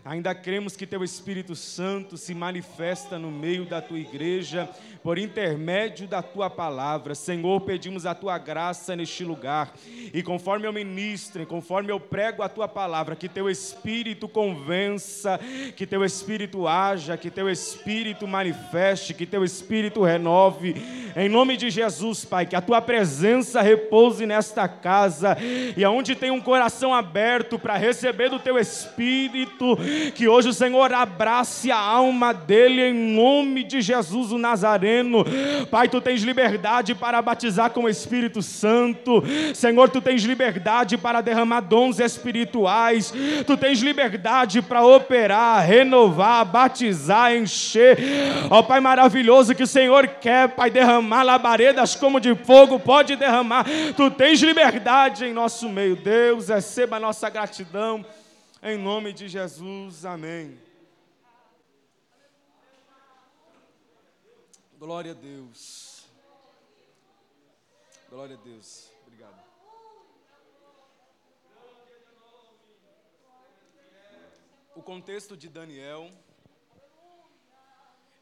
[SPEAKER 12] Ainda cremos que teu Espírito Santo se manifesta no meio da tua igreja por intermédio da tua palavra. Senhor, pedimos a tua graça neste lugar. E conforme eu ministro, conforme eu prego a tua palavra, que teu Espírito convença, que teu Espírito haja, que teu Espírito manifeste, que teu Espírito renove. Em nome de Jesus, Pai, que a tua presença repouse nesta casa e aonde tem um coração aberto para receber do teu Espírito, Que hoje o Senhor abrace a alma dele em nome de Jesus o Nazareno. Pai, tu tens liberdade para batizar com o Espírito Santo. Senhor, tu tens liberdade para derramar dons espirituais. Tu tens liberdade para operar, renovar, batizar, encher. Ó Pai maravilhoso que o Senhor quer, Pai, derramar labaredas como de fogo, pode derramar. Tu tens liberdade em nosso meio. Deus, receba a nossa gratidão. Em nome de Jesus, amém. Glória a Deus. Glória a Deus. Obrigado. O contexto de Daniel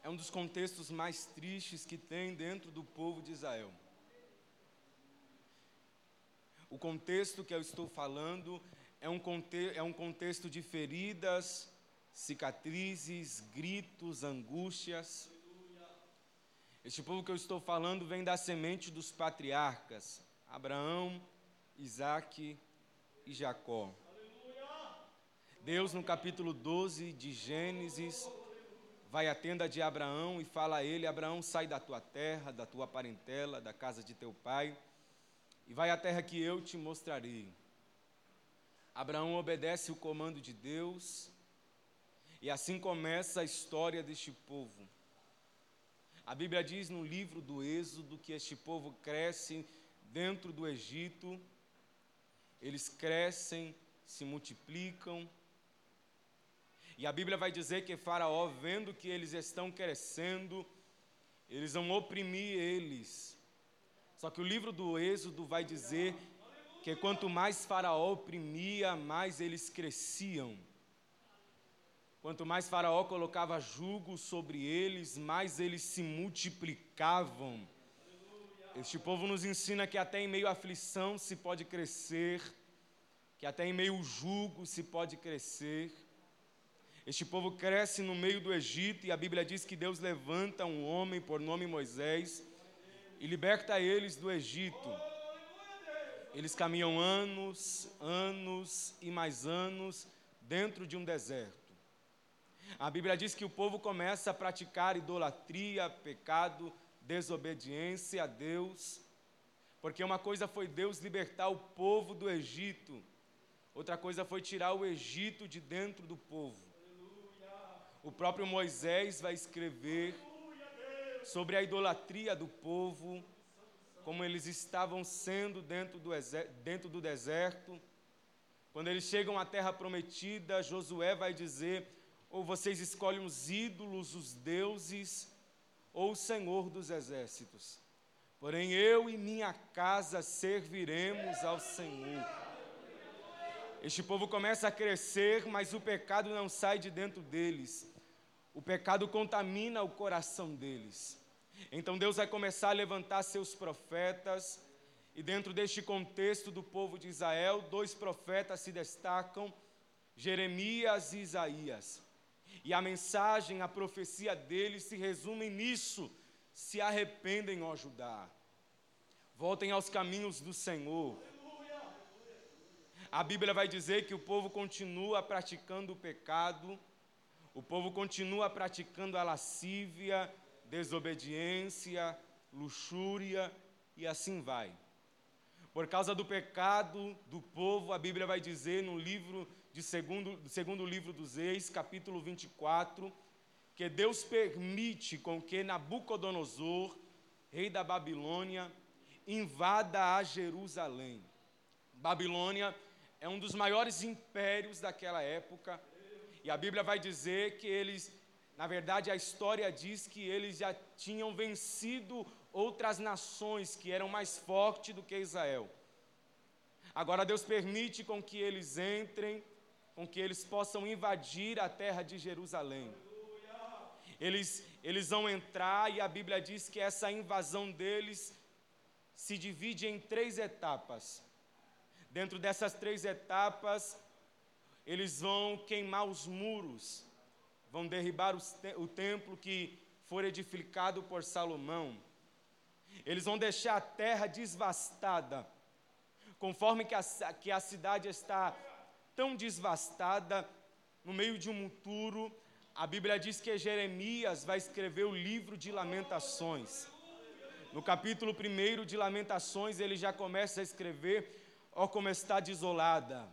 [SPEAKER 12] é um dos contextos mais tristes que tem dentro do povo de Israel. O contexto que eu estou falando é um, conte é um contexto de feridas, cicatrizes, gritos, angústias. Este povo que eu estou falando vem da semente dos patriarcas, Abraão, Isaac e Jacó. Deus, no capítulo 12 de Gênesis, vai à tenda de Abraão e fala a ele: Abraão, sai da tua terra, da tua parentela, da casa de teu pai, e vai à terra que eu te mostrarei. Abraão obedece o comando de Deus, e assim começa a história deste povo. A Bíblia diz no livro do Êxodo que este povo cresce dentro do Egito, eles crescem, se multiplicam. E a Bíblia vai dizer que Faraó, vendo que eles estão crescendo, eles vão oprimir eles. Só que o livro do Êxodo vai dizer que quanto mais Faraó oprimia, mais eles cresciam. Quanto mais Faraó colocava jugo sobre eles, mais eles se multiplicavam. Este povo nos ensina que até em meio à aflição se pode crescer, que até em meio ao jugo se pode crescer. Este povo cresce no meio do Egito e a Bíblia diz que Deus levanta um homem por nome Moisés e liberta eles do Egito. Eles caminham anos, anos e mais anos dentro de um deserto. A Bíblia diz que o povo começa a praticar idolatria, pecado, desobediência a Deus, porque uma coisa foi Deus libertar o povo do Egito, outra coisa foi tirar o Egito de dentro do povo. O próprio Moisés vai escrever sobre a idolatria do povo, como eles estavam sendo dentro do, dentro do deserto. Quando eles chegam à terra prometida, Josué vai dizer: ou vocês escolhem os ídolos, os deuses, ou o Senhor dos exércitos. Porém, eu e minha casa serviremos ao Senhor. Este povo começa a crescer, mas o pecado não sai de dentro deles. O pecado contamina o coração deles. Então Deus vai começar a levantar seus profetas, e dentro deste contexto do povo de Israel, dois profetas se destacam: Jeremias e Isaías. E a mensagem, a profecia deles se resume nisso: se arrependem, ó Judá. Voltem aos caminhos do Senhor. A Bíblia vai dizer que o povo continua praticando o pecado, o povo continua praticando a lascívia, desobediência, luxúria e assim vai. Por causa do pecado do povo, a Bíblia vai dizer no livro de segundo, segundo livro dos Reis, capítulo 24, que Deus permite com que Nabucodonosor, rei da Babilônia, invada a Jerusalém. Babilônia é um dos maiores impérios daquela época, e a Bíblia vai dizer que eles, na verdade, a história diz que eles já tinham vencido outras nações que eram mais fortes do que Israel. Agora Deus permite com que eles entrem com que eles possam invadir a terra de Jerusalém. Eles, eles vão entrar e a Bíblia diz que essa invasão deles se divide em três etapas. Dentro dessas três etapas, eles vão queimar os muros, vão derribar o templo que foi edificado por Salomão. Eles vão deixar a terra desvastada, conforme que a, que a cidade está tão desvastada, no meio de um monturo, a Bíblia diz que Jeremias vai escrever o livro de Lamentações. No capítulo 1 de Lamentações, ele já começa a escrever: Ó, como está desolada,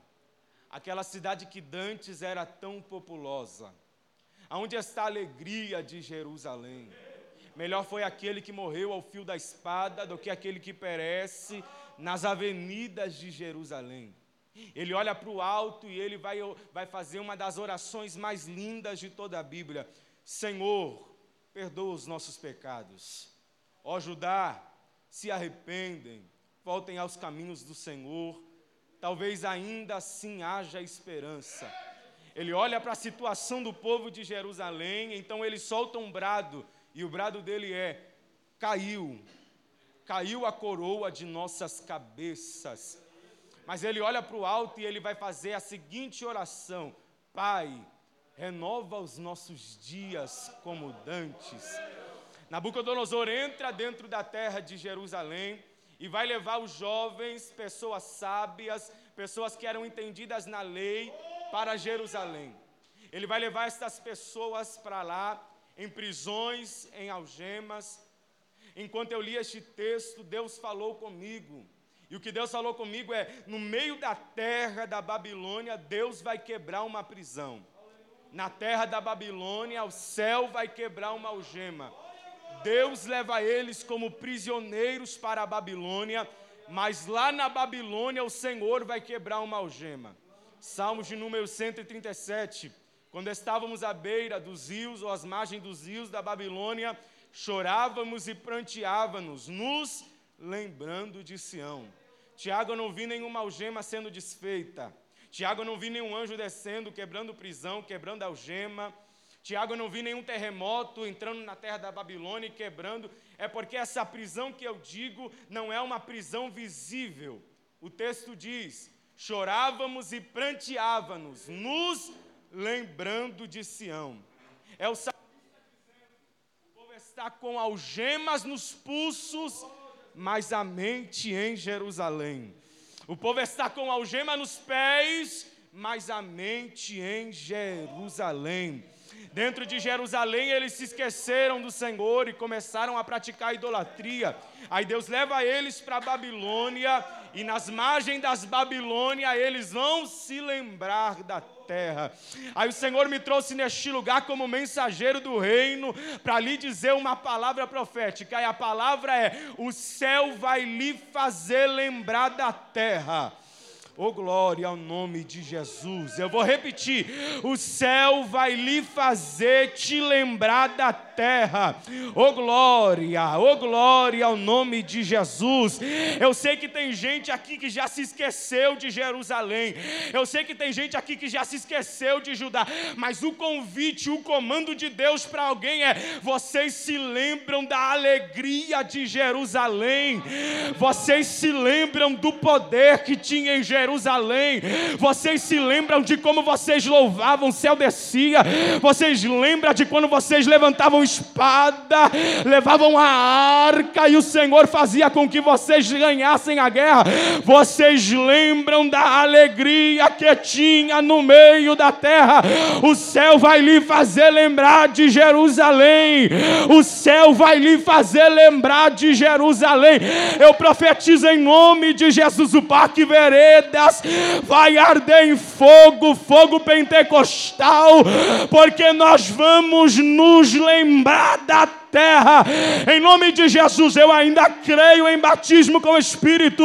[SPEAKER 12] aquela cidade que dantes era tão populosa. Aonde está a alegria de Jerusalém? Melhor foi aquele que morreu ao fio da espada do que aquele que perece nas avenidas de Jerusalém. Ele olha para o alto e ele vai, vai fazer uma das orações mais lindas de toda a Bíblia: Senhor, perdoa os nossos pecados. Ó Judá, se arrependem, voltem aos caminhos do Senhor, talvez ainda assim haja esperança. Ele olha para a situação do povo de Jerusalém, então ele solta um brado, e o brado dele é: caiu, caiu a coroa de nossas cabeças. Mas ele olha para o alto e ele vai fazer a seguinte oração: Pai, renova os nossos dias como dantes. Nabucodonosor entra dentro da terra de Jerusalém e vai levar os jovens, pessoas sábias, pessoas que eram entendidas na lei, para Jerusalém. Ele vai levar estas pessoas para lá, em prisões, em algemas. Enquanto eu li este texto, Deus falou comigo. E o que Deus falou comigo é: no meio da terra da Babilônia, Deus vai quebrar uma prisão. Na terra da Babilônia, o céu vai quebrar uma algema. Deus leva eles como prisioneiros para a Babilônia, mas lá na Babilônia o Senhor vai quebrar uma algema. Salmos de número 137. Quando estávamos à beira dos rios ou às margens dos rios da Babilônia, chorávamos e pranteávamos, nos lembrando de Sião. Tiago, eu não vi nenhuma algema sendo desfeita. Tiago, eu não vi nenhum anjo descendo, quebrando prisão, quebrando algema. Tiago, eu não vi nenhum terremoto entrando na terra da Babilônia e quebrando. É porque essa prisão que eu digo não é uma prisão visível. O texto diz: chorávamos e pranteávamos, nos lembrando de Sião. É o o povo está com algemas nos pulsos, mas a mente em Jerusalém. O povo está com algema nos pés, mas a mente em Jerusalém. Dentro de Jerusalém eles se esqueceram do Senhor e começaram a praticar idolatria. Aí Deus leva eles para a Babilônia e nas margens das Babilônia eles vão se lembrar da terra. Aí o Senhor me trouxe neste lugar como mensageiro do reino para lhe dizer uma palavra profética. E a palavra é: o céu vai lhe fazer lembrar da terra. Oh, glória ao nome de Jesus. Eu vou repetir: o céu vai lhe fazer te lembrar da terra. Oh, glória, oh, glória ao nome de Jesus. Eu sei que tem gente aqui que já se esqueceu de Jerusalém. Eu sei que tem gente aqui que já se esqueceu de Judá. Mas o convite, o comando de Deus para alguém é: vocês se lembram da alegria de Jerusalém. Vocês se lembram do poder que tinha em Jerusalém. Vocês se lembram de como vocês louvavam, o céu descia. Vocês lembram de quando vocês levantavam espada, levavam a arca e o Senhor fazia com que vocês ganhassem a guerra. Vocês lembram da alegria que tinha no meio da terra. O céu vai lhe fazer lembrar de Jerusalém. O céu vai lhe fazer lembrar de Jerusalém. Eu profetizo em nome de Jesus o Parque Vereda vai arder em fogo, fogo pentecostal, porque nós vamos nos lembrar da terra. Em nome de Jesus, eu ainda creio em batismo com o Espírito,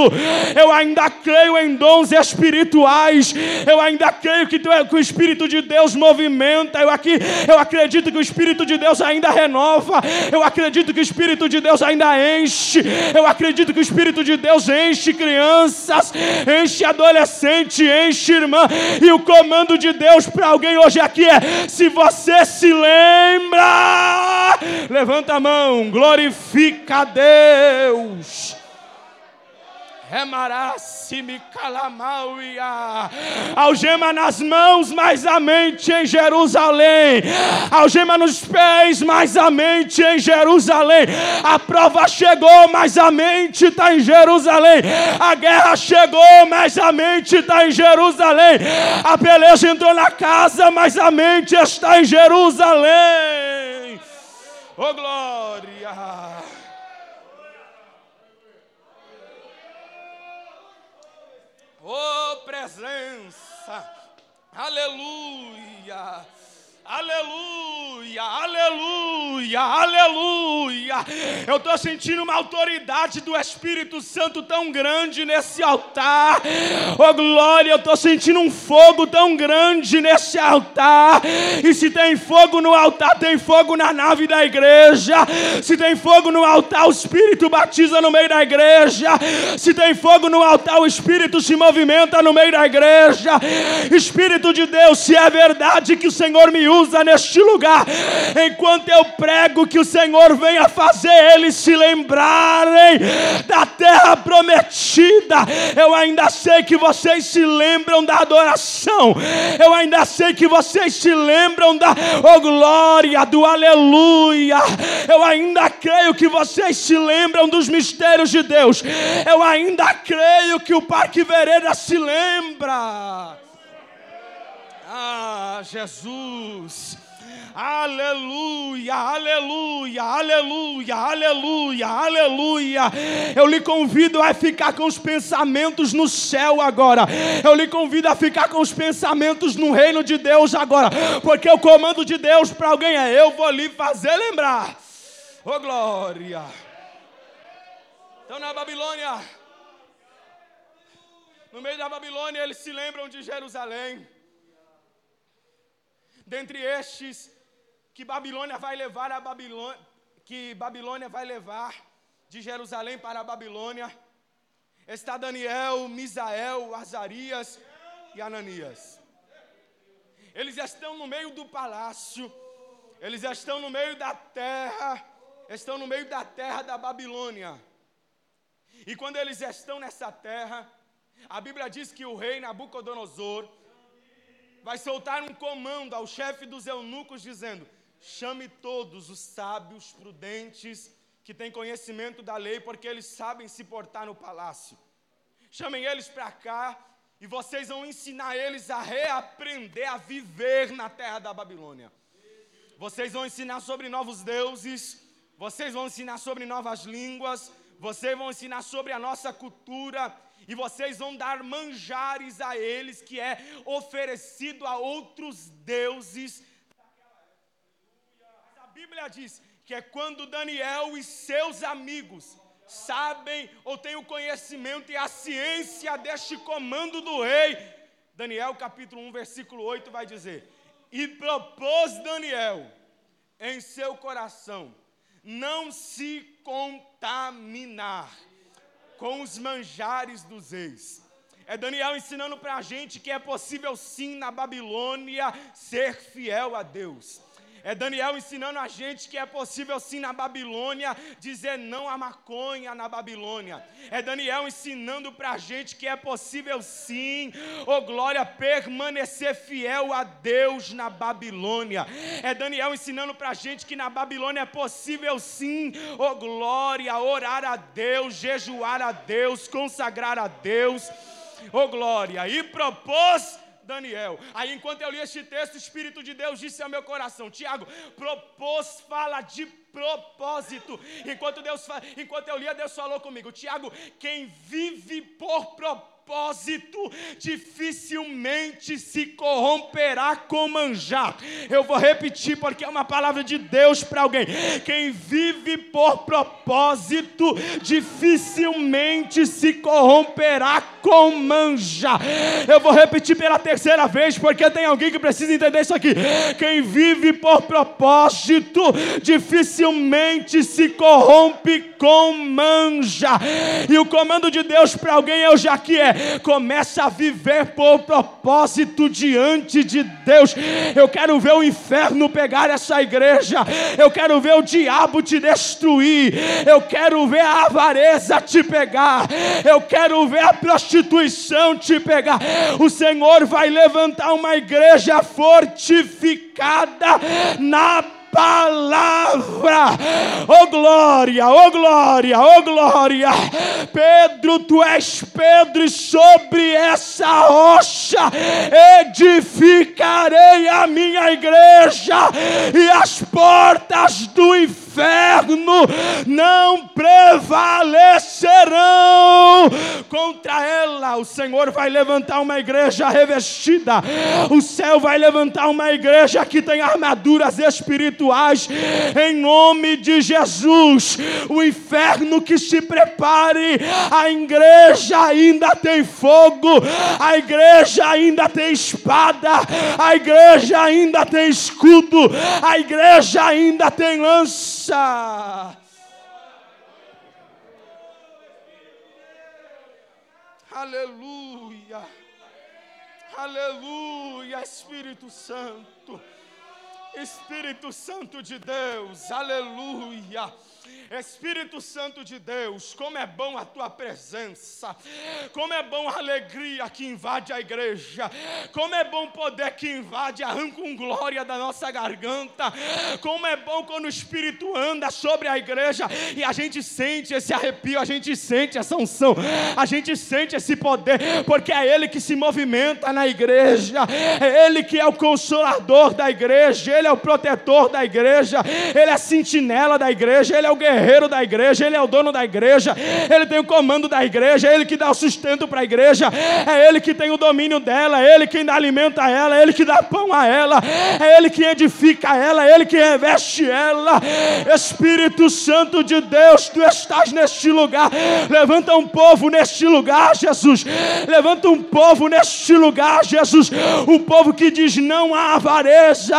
[SPEAKER 12] eu ainda creio em dons espirituais, eu ainda creio que, que o Espírito de Deus movimenta. Eu, aqui, eu acredito que o Espírito de Deus ainda renova, eu acredito que o Espírito de Deus ainda enche, eu acredito que o Espírito de Deus enche crianças, enche adolescente, enche irmã, e o comando de Deus para alguém hoje aqui é: se você se lembra, levanta a mão, glorifica a Deus. Algema nas mãos, mas a mente em Jerusalém. Algema nos pés, mas a mente em Jerusalém. A prova chegou, mas a mente está em Jerusalém. A guerra chegou, mas a mente está em Jerusalém. A beleza entrou na casa, mas a mente está em Jerusalém. Oh glória! Oh presença! Aleluia! Aleluia, aleluia, aleluia. Eu estou sentindo uma autoridade do Espírito Santo tão grande nesse altar. Oh glória, eu estou sentindo um fogo tão grande nesse altar. E se tem fogo no altar, tem fogo na nave da igreja. Se tem fogo no altar, o Espírito batiza no meio da igreja. Se tem fogo no altar, o Espírito se movimenta no meio da igreja. Espírito de Deus, se é verdade que o Senhor me usa usa neste lugar, enquanto eu prego, que o Senhor venha fazer eles se lembrarem da terra prometida. Eu ainda sei que vocês se lembram da adoração, eu ainda sei que vocês se lembram da oh, glória, do aleluia. Eu ainda creio que vocês se lembram dos mistérios de Deus. Eu ainda creio que o Parque Vereda se lembra. Ah, Jesus. Aleluia, aleluia, aleluia, aleluia, aleluia. Eu lhe convido a ficar com os pensamentos no céu agora. Eu lhe convido a ficar com os pensamentos no reino de Deus agora. Porque o comando de Deus para alguém é: eu vou lhe fazer lembrar. Oh glória. Então na Babilônia, no meio da Babilônia, eles se lembram de Jerusalém dentre estes que Babilônia vai levar a Babilônia, que Babilônia vai levar de Jerusalém para a Babilônia, está Daniel, Misael, Azarias e Ananias. Eles estão no meio do palácio, eles estão no meio da terra, estão no meio da terra da Babilônia. E quando eles estão nessa terra, a Bíblia diz que o rei Nabucodonosor vai soltar um comando ao chefe dos eunucos, dizendo: chame todos os sábios, prudentes, que têm conhecimento da lei, porque eles sabem se portar no palácio. Chamem eles para cá e vocês vão ensinar eles a reaprender a viver na terra da Babilônia. Vocês vão ensinar sobre novos deuses, vocês vão ensinar sobre novas línguas, vocês vão ensinar sobre a nossa cultura, e vocês vão dar manjares a eles, que é oferecido a outros deuses. Mas a Bíblia diz que é quando Daniel e seus amigos sabem ou têm o conhecimento e a ciência deste comando do rei. Daniel capítulo 1, versículo 8 vai dizer: E propôs Daniel em seu coração não se contaminar com os manjares dos ex. É Daniel ensinando para a gente que é possível sim na Babilônia ser fiel a Deus. É Daniel ensinando a gente que é possível sim na Babilônia dizer não à maconha na Babilônia. É Daniel ensinando para a gente que é possível sim, oh glória, permanecer fiel a Deus na Babilônia. É Daniel ensinando para a gente que na Babilônia é possível sim, oh glória, orar a Deus, jejuar a Deus, consagrar a Deus. Oh glória, e propôs Daniel. Aí, enquanto eu li este texto, o Espírito de Deus disse ao meu coração: Tiago, propôs, fala de propósito. Enquanto, Deus, enquanto eu lia, Deus falou comigo: Tiago, quem vive por propósito propósito dificilmente se corromperá com manjar. Eu vou repetir porque é uma palavra de Deus para alguém. Quem vive por propósito dificilmente se corromperá com manjar. Eu vou repetir pela terceira vez porque tem alguém que precisa entender isso aqui. Quem vive por propósito dificilmente se corrompe com manja. E o comando de Deus para alguém o já que é começa a viver por propósito diante de Deus. Eu quero ver o inferno pegar essa igreja. Eu quero ver o diabo te destruir. Eu quero ver a avareza te pegar. Eu quero ver a prostituição te pegar. O Senhor vai levantar uma igreja fortificada na palavra. Oh glória, oh glória, oh glória. Pedro, tu és Pedro, e sobre essa rocha edificarei a minha igreja, e as portas do inferno não prevalecerão contra ela. O Senhor vai levantar uma igreja revestida, o céu vai levantar uma igreja que tem armaduras espirituais, em nome de Jesus. O inferno que se prepare, a igreja ainda tem fogo, a igreja ainda tem espada, a igreja ainda tem escudo, a igreja ainda tem lança. Aleluia. Aleluia, Espírito Santo. Espírito Santo de Deus. Aleluia. Espírito Santo de Deus, como é bom a tua presença, como é bom a alegria que invade a igreja, como é bom poder que invade, arranca com glória da nossa garganta, como é bom quando o Espírito anda sobre a igreja e a gente sente esse arrepio, a gente sente essa unção, a gente sente esse poder, porque é Ele que se movimenta na igreja, é Ele que é o consolador da igreja, Ele é o protetor da igreja, Ele é a sentinela da igreja, Ele é o guerreiro da igreja, Ele é o dono da igreja, Ele tem o comando da igreja, é Ele que dá o sustento para a igreja, é Ele que tem o domínio dela, é Ele quem alimenta ela, é Ele que dá pão a ela, é Ele que edifica ela, é Ele que reveste ela. Espírito Santo de Deus, tu estás neste lugar. Levanta um povo neste lugar, Jesus. Levanta um povo neste lugar, Jesus. O povo que diz não à avareza,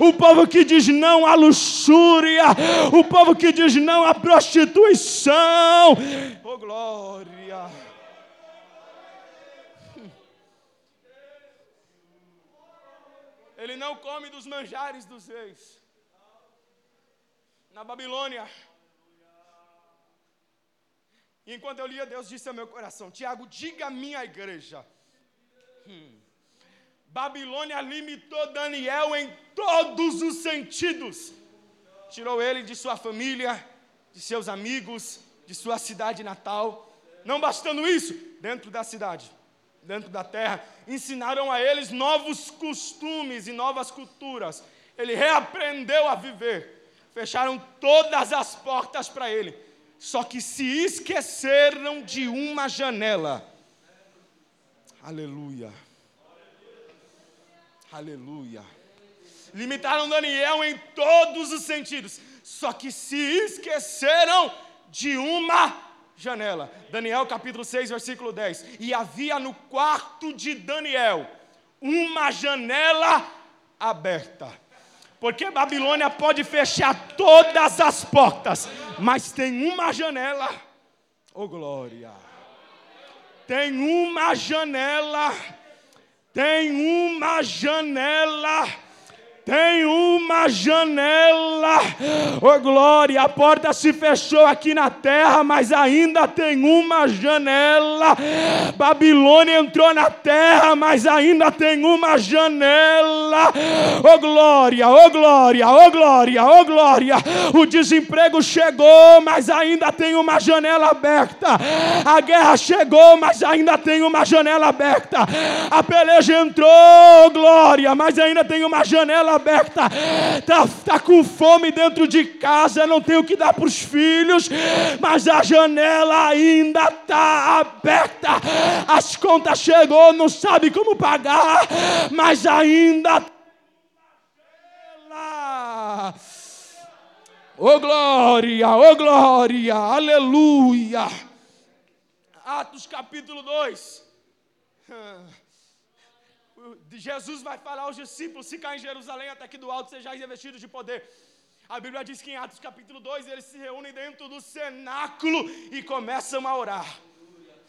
[SPEAKER 12] o povo que diz não à luxúria, o povo que diz não à prostituição. Oh glória. Ele não come dos manjares dos reis. Na Babilônia. E enquanto eu lia, Deus disse ao meu coração: Tiago, diga a minha igreja. Hum. Babilônia limitou Daniel em todos os sentidos. Tirou ele de sua família, de seus amigos, de sua cidade natal. Não bastando isso, dentro da cidade, dentro da terra, ensinaram a eles novos costumes e novas culturas. Ele reaprendeu a viver. Fecharam todas as portas para ele. Só que se esqueceram de uma janela. Aleluia. Aleluia. Limitaram Daniel em todos os sentidos. Só que se esqueceram de uma janela. Daniel capítulo 6, versículo 10. E havia no quarto de Daniel uma janela aberta. Porque Babilônia pode fechar todas as portas, mas tem uma janela. Oh glória. Tem uma janela. Tem uma janela tem uma janela. Oh glória, a porta se fechou aqui na terra, mas ainda tem uma janela. Babilônia entrou na terra, mas ainda tem uma janela. Oh glória, oh glória, oh glória, oh glória. O desemprego chegou, mas ainda tem uma janela aberta. A guerra chegou, mas ainda tem uma janela aberta. A peleja entrou, oh glória, mas ainda tem uma janela aberta, está tá com fome dentro de casa, não tem o que dar para os filhos, mas a janela ainda está aberta, as contas chegou, não sabe como pagar, mas ainda Oh glória, oh glória, aleluia. Atos capítulo 2. Jesus vai falar aos discípulos: se cair em Jerusalém, até que do alto sejais revestidos de poder. A Bíblia diz que em Atos capítulo 2 eles se reúnem dentro do cenáculo e começam a orar.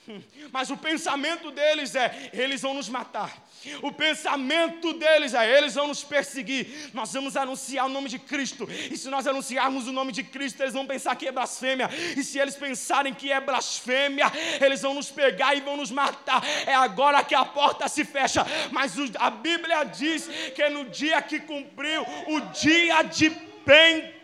[SPEAKER 12] Mas o pensamento deles é: eles vão nos matar. O pensamento deles é: eles vão nos perseguir. Nós vamos anunciar o nome de Cristo. E se nós anunciarmos o nome de Cristo, eles vão pensar que é blasfêmia. E se eles pensarem que é blasfêmia, eles vão nos pegar e vão nos matar. É agora que a porta se fecha. Mas a Bíblia diz que no dia que cumpriu o dia de Pentecostes,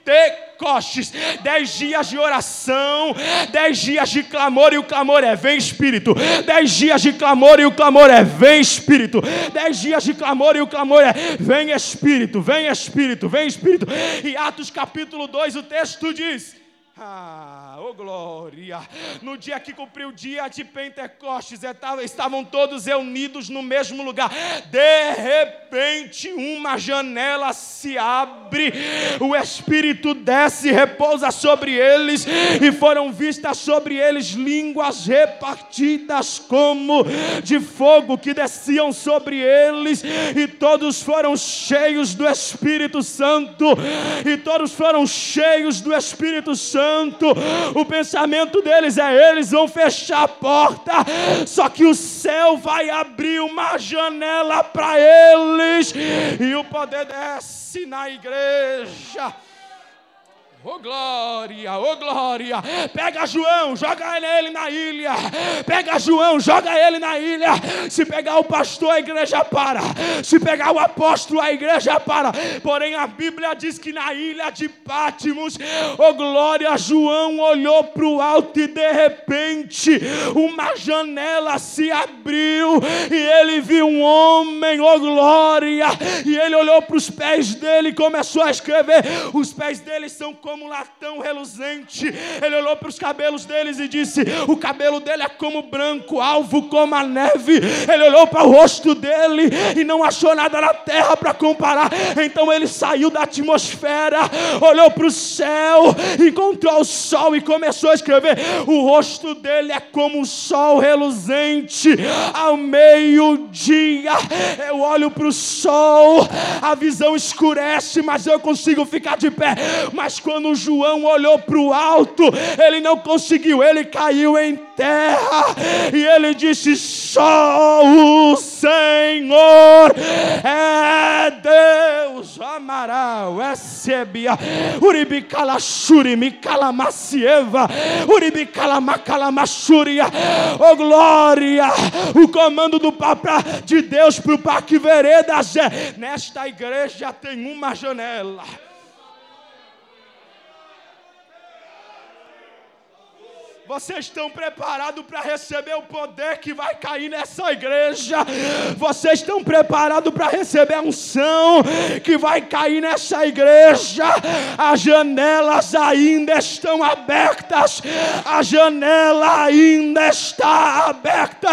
[SPEAKER 12] dez dias de oração, dez dias de clamor, e o clamor é: vem Espírito, dez dias de clamor, e o clamor é: vem Espírito, dez dias de clamor, e o clamor é: vem Espírito, vem Espírito, vem Espírito. E Atos capítulo 2, o texto diz. Ah, oh glória! No dia que cumpriu o dia de Pentecostes, estavam todos reunidos no mesmo lugar. De repente, uma janela se abre, o Espírito desce, repousa sobre eles, e foram vistas sobre eles línguas repartidas como de fogo que desciam sobre eles, e todos foram cheios do Espírito Santo, e todos foram cheios do Espírito Santo O pensamento deles é: eles vão fechar a porta, só que o céu vai abrir uma janela para eles, e o poder desce na igreja. Oh glória, oh glória. Pega João, joga ele na ilha. Pega João, joga ele na ilha. Se pegar o pastor, a igreja para. Se pegar o apóstolo, a igreja para. Porém, a Bíblia diz que na ilha de Pátimos, oh glória, João olhou para o alto e de repente uma janela se abriu e ele viu um homem, oh glória. E ele olhou para os pés dele e começou a escrever. Os pés dele são como como um latão reluzente. Ele olhou para os cabelos deles e disse: O cabelo dele é como branco, alvo como a neve. Ele olhou para o rosto dele e não achou nada na terra para comparar. Então ele saiu da atmosfera, olhou para o céu, encontrou o sol e começou a escrever: O rosto dele é como um sol reluzente ao meio-dia. Eu olho para o sol, a visão escurece, mas eu consigo ficar de pé. Mas quando quando João olhou para o alto, ele não conseguiu, ele caiu em terra e ele disse: Só o Senhor é Deus. Amaral, é sebia, uribicalachuri, micalamacieva, uribicalamacalamachúria. Oh glória! O comando do Papa de Deus para o Parque Veredas é: nesta igreja tem uma janela. Vocês estão preparados para receber o poder que vai cair nessa igreja? Vocês estão preparados para receber a unção que vai cair nessa igreja? As janelas ainda estão abertas. A janela ainda está aberta.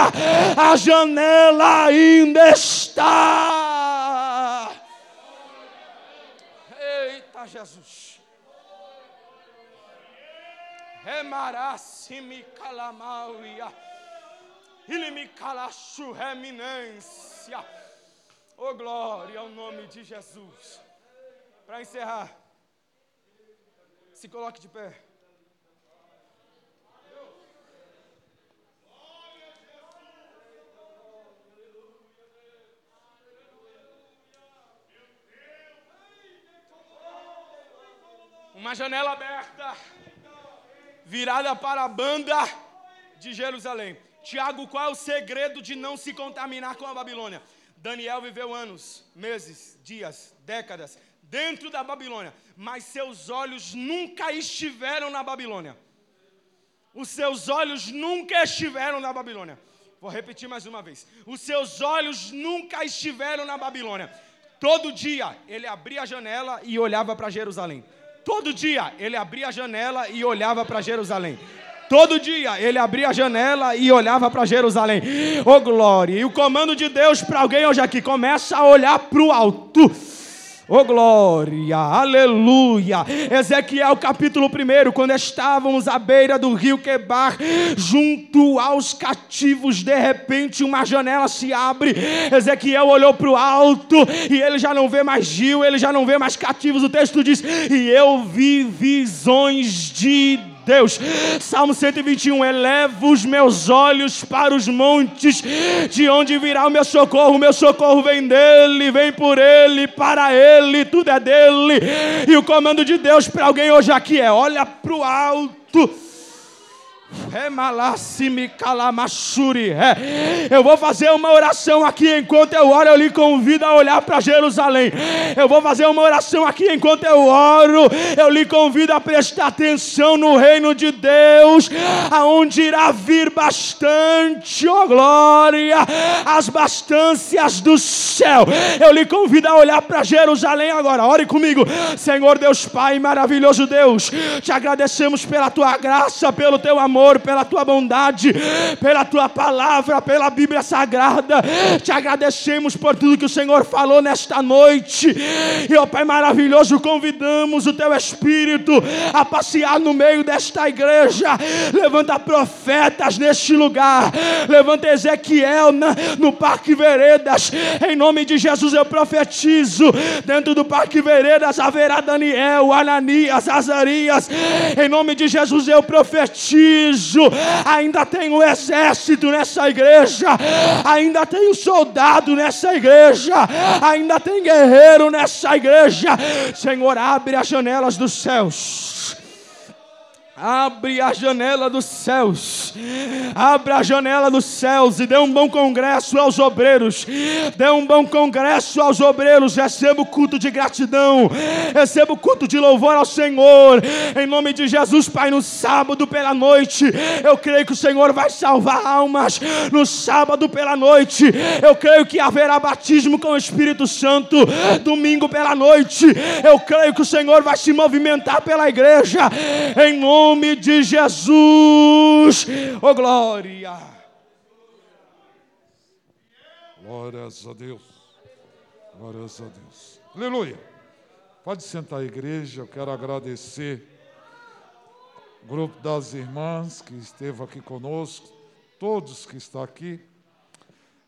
[SPEAKER 12] A janela ainda está. Eita Jesus. Remarasimi calamauia. Ele me calachu reminência. Oh glória ao nome de Jesus. Para encerrar, se coloque de pé. Uma janela aberta virada para a banda de Jerusalém. Tiago, qual é o segredo de não se contaminar com a Babilônia? Daniel viveu anos, meses, dias, décadas dentro da Babilônia, mas seus olhos nunca estiveram na Babilônia. Os seus olhos nunca estiveram na Babilônia. Vou repetir mais uma vez. Os seus olhos nunca estiveram na Babilônia. Todo dia ele abria a janela e olhava para Jerusalém. Todo dia ele abria a janela e olhava para Jerusalém. Todo dia ele abria a janela e olhava para Jerusalém. Oh glória! E o comando de Deus para alguém hoje aqui começa a olhar para o alto. Oh glória, aleluia. Ezequiel capítulo 1, quando estávamos à beira do rio Quebar, junto aos cativos, de repente uma janela se abre. Ezequiel olhou para o alto e ele já não vê mais rio, ele já não vê mais cativos. O texto diz: E eu vi visões de Deus. Salmo 121, eleva os meus olhos para os montes, de onde virá o meu socorro, o meu socorro vem dele, vem por ele, para ele, tudo é dele. E o comando de Deus para alguém hoje aqui é: olha para o alto. Eu vou fazer uma oração aqui enquanto eu oro. Eu lhe convido a olhar para Jerusalém. Eu vou fazer uma oração aqui enquanto eu oro. Eu lhe convido a prestar atenção no reino de Deus, aonde irá vir bastante, ó oh glória, as bastâncias do céu. Eu lhe convido a olhar para Jerusalém agora. Ore comigo, Senhor Deus Pai, maravilhoso Deus. Te agradecemos pela tua graça, pelo teu amor pela tua bondade, pela tua palavra, pela Bíblia Sagrada. Te agradecemos por tudo que o Senhor falou nesta noite. E, ó Pai maravilhoso, convidamos o teu Espírito a passear no meio desta igreja. Levanta profetas neste lugar. Levanta Ezequiel na, no Parque Veredas. Em nome de Jesus eu profetizo. Dentro do Parque Veredas haverá Daniel, Ananias, Azarias. Em nome de Jesus eu profetizo ainda tem um exército nessa igreja, ainda tem um soldado nessa igreja, ainda tem guerreiro nessa igreja. Senhor, abre as janelas dos céus Abre a janela dos céus, abre a janela dos céus e dê um bom congresso aos obreiros, dê um bom congresso aos obreiros. Receba o culto de gratidão, receba o culto de louvor ao Senhor, em nome de Jesus, Pai. No sábado pela noite, eu creio que o Senhor vai salvar almas. No sábado pela noite, eu creio que haverá batismo com o Espírito Santo. Domingo pela noite, eu creio que o Senhor vai se movimentar pela igreja, em nome nome de Jesus. Oh glória!
[SPEAKER 1] Glórias a Deus. Glórias a Deus. Aleluia. Pode sentar igreja, eu quero agradecer o grupo das irmãs que esteve aqui conosco, todos que estão aqui.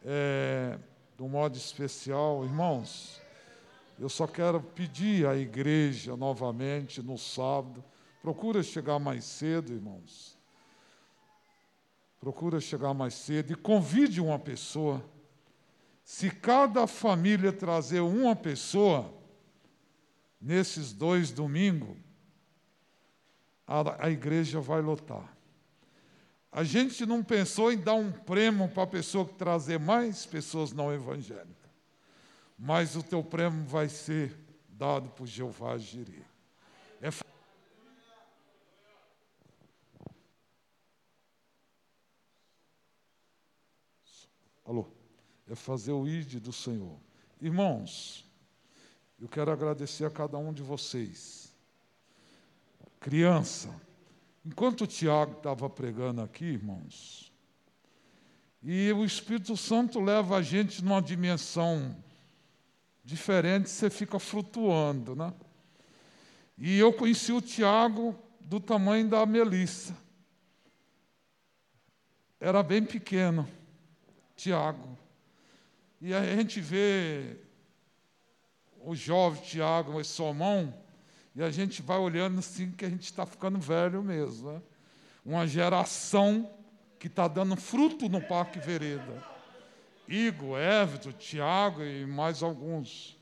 [SPEAKER 1] É, de um modo especial, irmãos, eu só quero pedir à igreja novamente no sábado Procura chegar mais cedo, irmãos. Procura chegar mais cedo e convide uma pessoa. Se cada família trazer uma pessoa, nesses dois domingos, a, a igreja vai lotar. A gente não pensou em dar um prêmio para a pessoa que trazer mais pessoas não evangélicas. Mas o teu prêmio vai ser dado por Jeová Jireh. É Alô? É fazer o ide do Senhor. Irmãos, eu quero agradecer a cada um de vocês. Criança, enquanto o Tiago estava pregando aqui, irmãos, e o Espírito Santo leva a gente numa dimensão diferente, você fica flutuando, né? E eu conheci o Tiago do tamanho da Melissa. Era bem pequeno. Tiago. E a gente vê o jovem Tiago, esse somão, e a gente vai olhando assim que a gente está ficando velho mesmo. Né? Uma geração que está dando fruto no Parque Vereda. Igor, Évito, Tiago e mais alguns.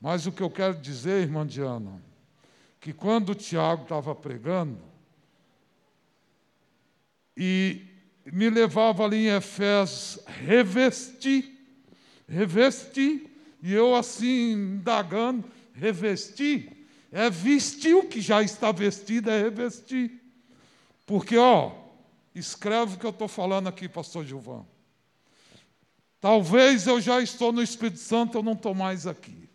[SPEAKER 1] Mas o que eu quero dizer, irmã Diana, que quando o Tiago estava pregando, e me levava ali em Efésios, revesti, revesti, e eu assim, indagando, revesti, é vestir o que já está vestido, é revestir. Porque, ó, escreve o que eu estou falando aqui, pastor Gilvão. Talvez eu já estou no Espírito Santo, eu não estou mais aqui.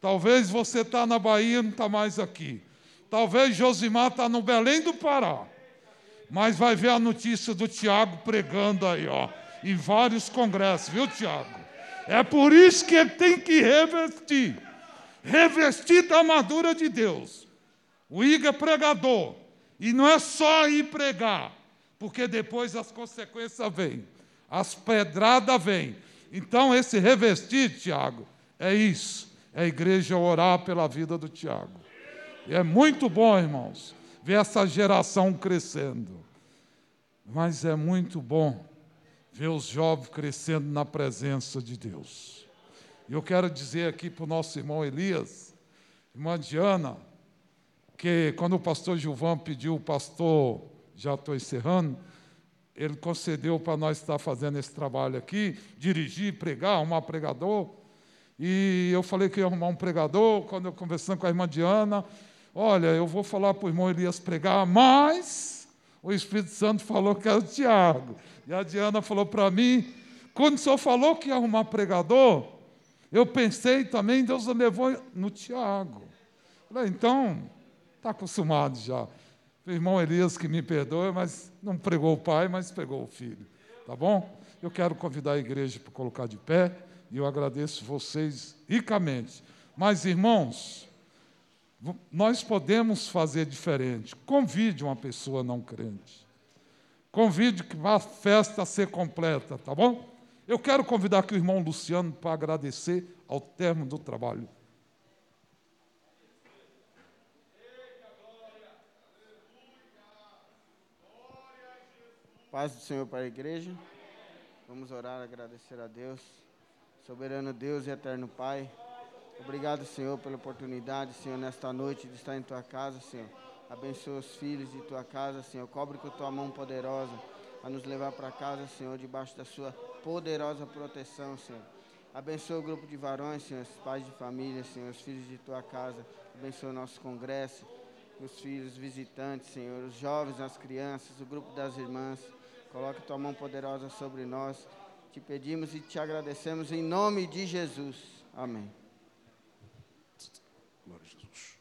[SPEAKER 1] Talvez você está na Bahia, não está mais aqui. Talvez Josimar está no Belém do Pará. Mas vai ver a notícia do Tiago pregando aí, ó, em vários congressos, viu, Tiago? É por isso que ele tem que revestir revestir da armadura de Deus. O Igor é pregador. E não é só ir pregar, porque depois as consequências vêm, as pedradas vêm. Então, esse revestir, Tiago, é isso. É a igreja orar pela vida do Tiago. E é muito bom, irmãos. ver essa geração crescendo. Mas é muito bom ver os jovens crescendo na presença de Deus. E eu quero dizer aqui para o nosso irmão Elias, irmã Diana, que quando o pastor Gilvan pediu, o pastor, já estou encerrando, ele concedeu para nós estar fazendo esse trabalho aqui, dirigir, pregar, arrumar pregador. E eu falei que ia arrumar um pregador, quando eu conversando com a irmã Diana, olha, eu vou falar para o irmão Elias pregar, mas o Espírito Santo falou que era o Tiago. E a Diana falou para mim, quando o senhor falou que ia arrumar pregador, eu pensei também, Deus levou no Tiago. Falei, então, está acostumado já. O irmão Elias que me perdoe, mas não pregou o pai, mas pregou o filho. Tá bom? Eu quero convidar a igreja para colocar de pé e eu agradeço vocês ricamente. Mas, irmãos, nós podemos fazer diferente. Convide uma pessoa não crente. Convide que a festa ser completa, tá bom? Eu quero convidar aqui o irmão Luciano para agradecer ao termo do trabalho.
[SPEAKER 13] Paz do Senhor para a igreja. Vamos orar, agradecer a Deus. Soberano Deus e eterno Pai. Obrigado, Senhor, pela oportunidade, Senhor, nesta noite de estar em tua casa, Senhor. Abençoa os filhos de tua casa, Senhor. Cobre com tua mão poderosa a nos levar para casa, Senhor, debaixo da sua poderosa proteção, Senhor. Abençoa o grupo de varões, Senhor, os pais de família, Senhor, os filhos de tua casa. Abençoa o nosso congresso, os filhos visitantes, Senhor, os jovens, as crianças, o grupo das irmãs. Coloque tua mão poderosa sobre nós. Te pedimos e te agradecemos em nome de Jesus. Amém.
[SPEAKER 2] Glória a Jesus.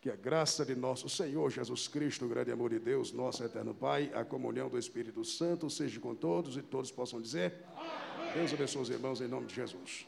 [SPEAKER 2] Que a graça de nosso Senhor Jesus Cristo, o grande amor de Deus, nosso eterno Pai, a comunhão do Espírito Santo seja com todos e todos possam dizer: Deus abençoe os irmãos em nome de Jesus.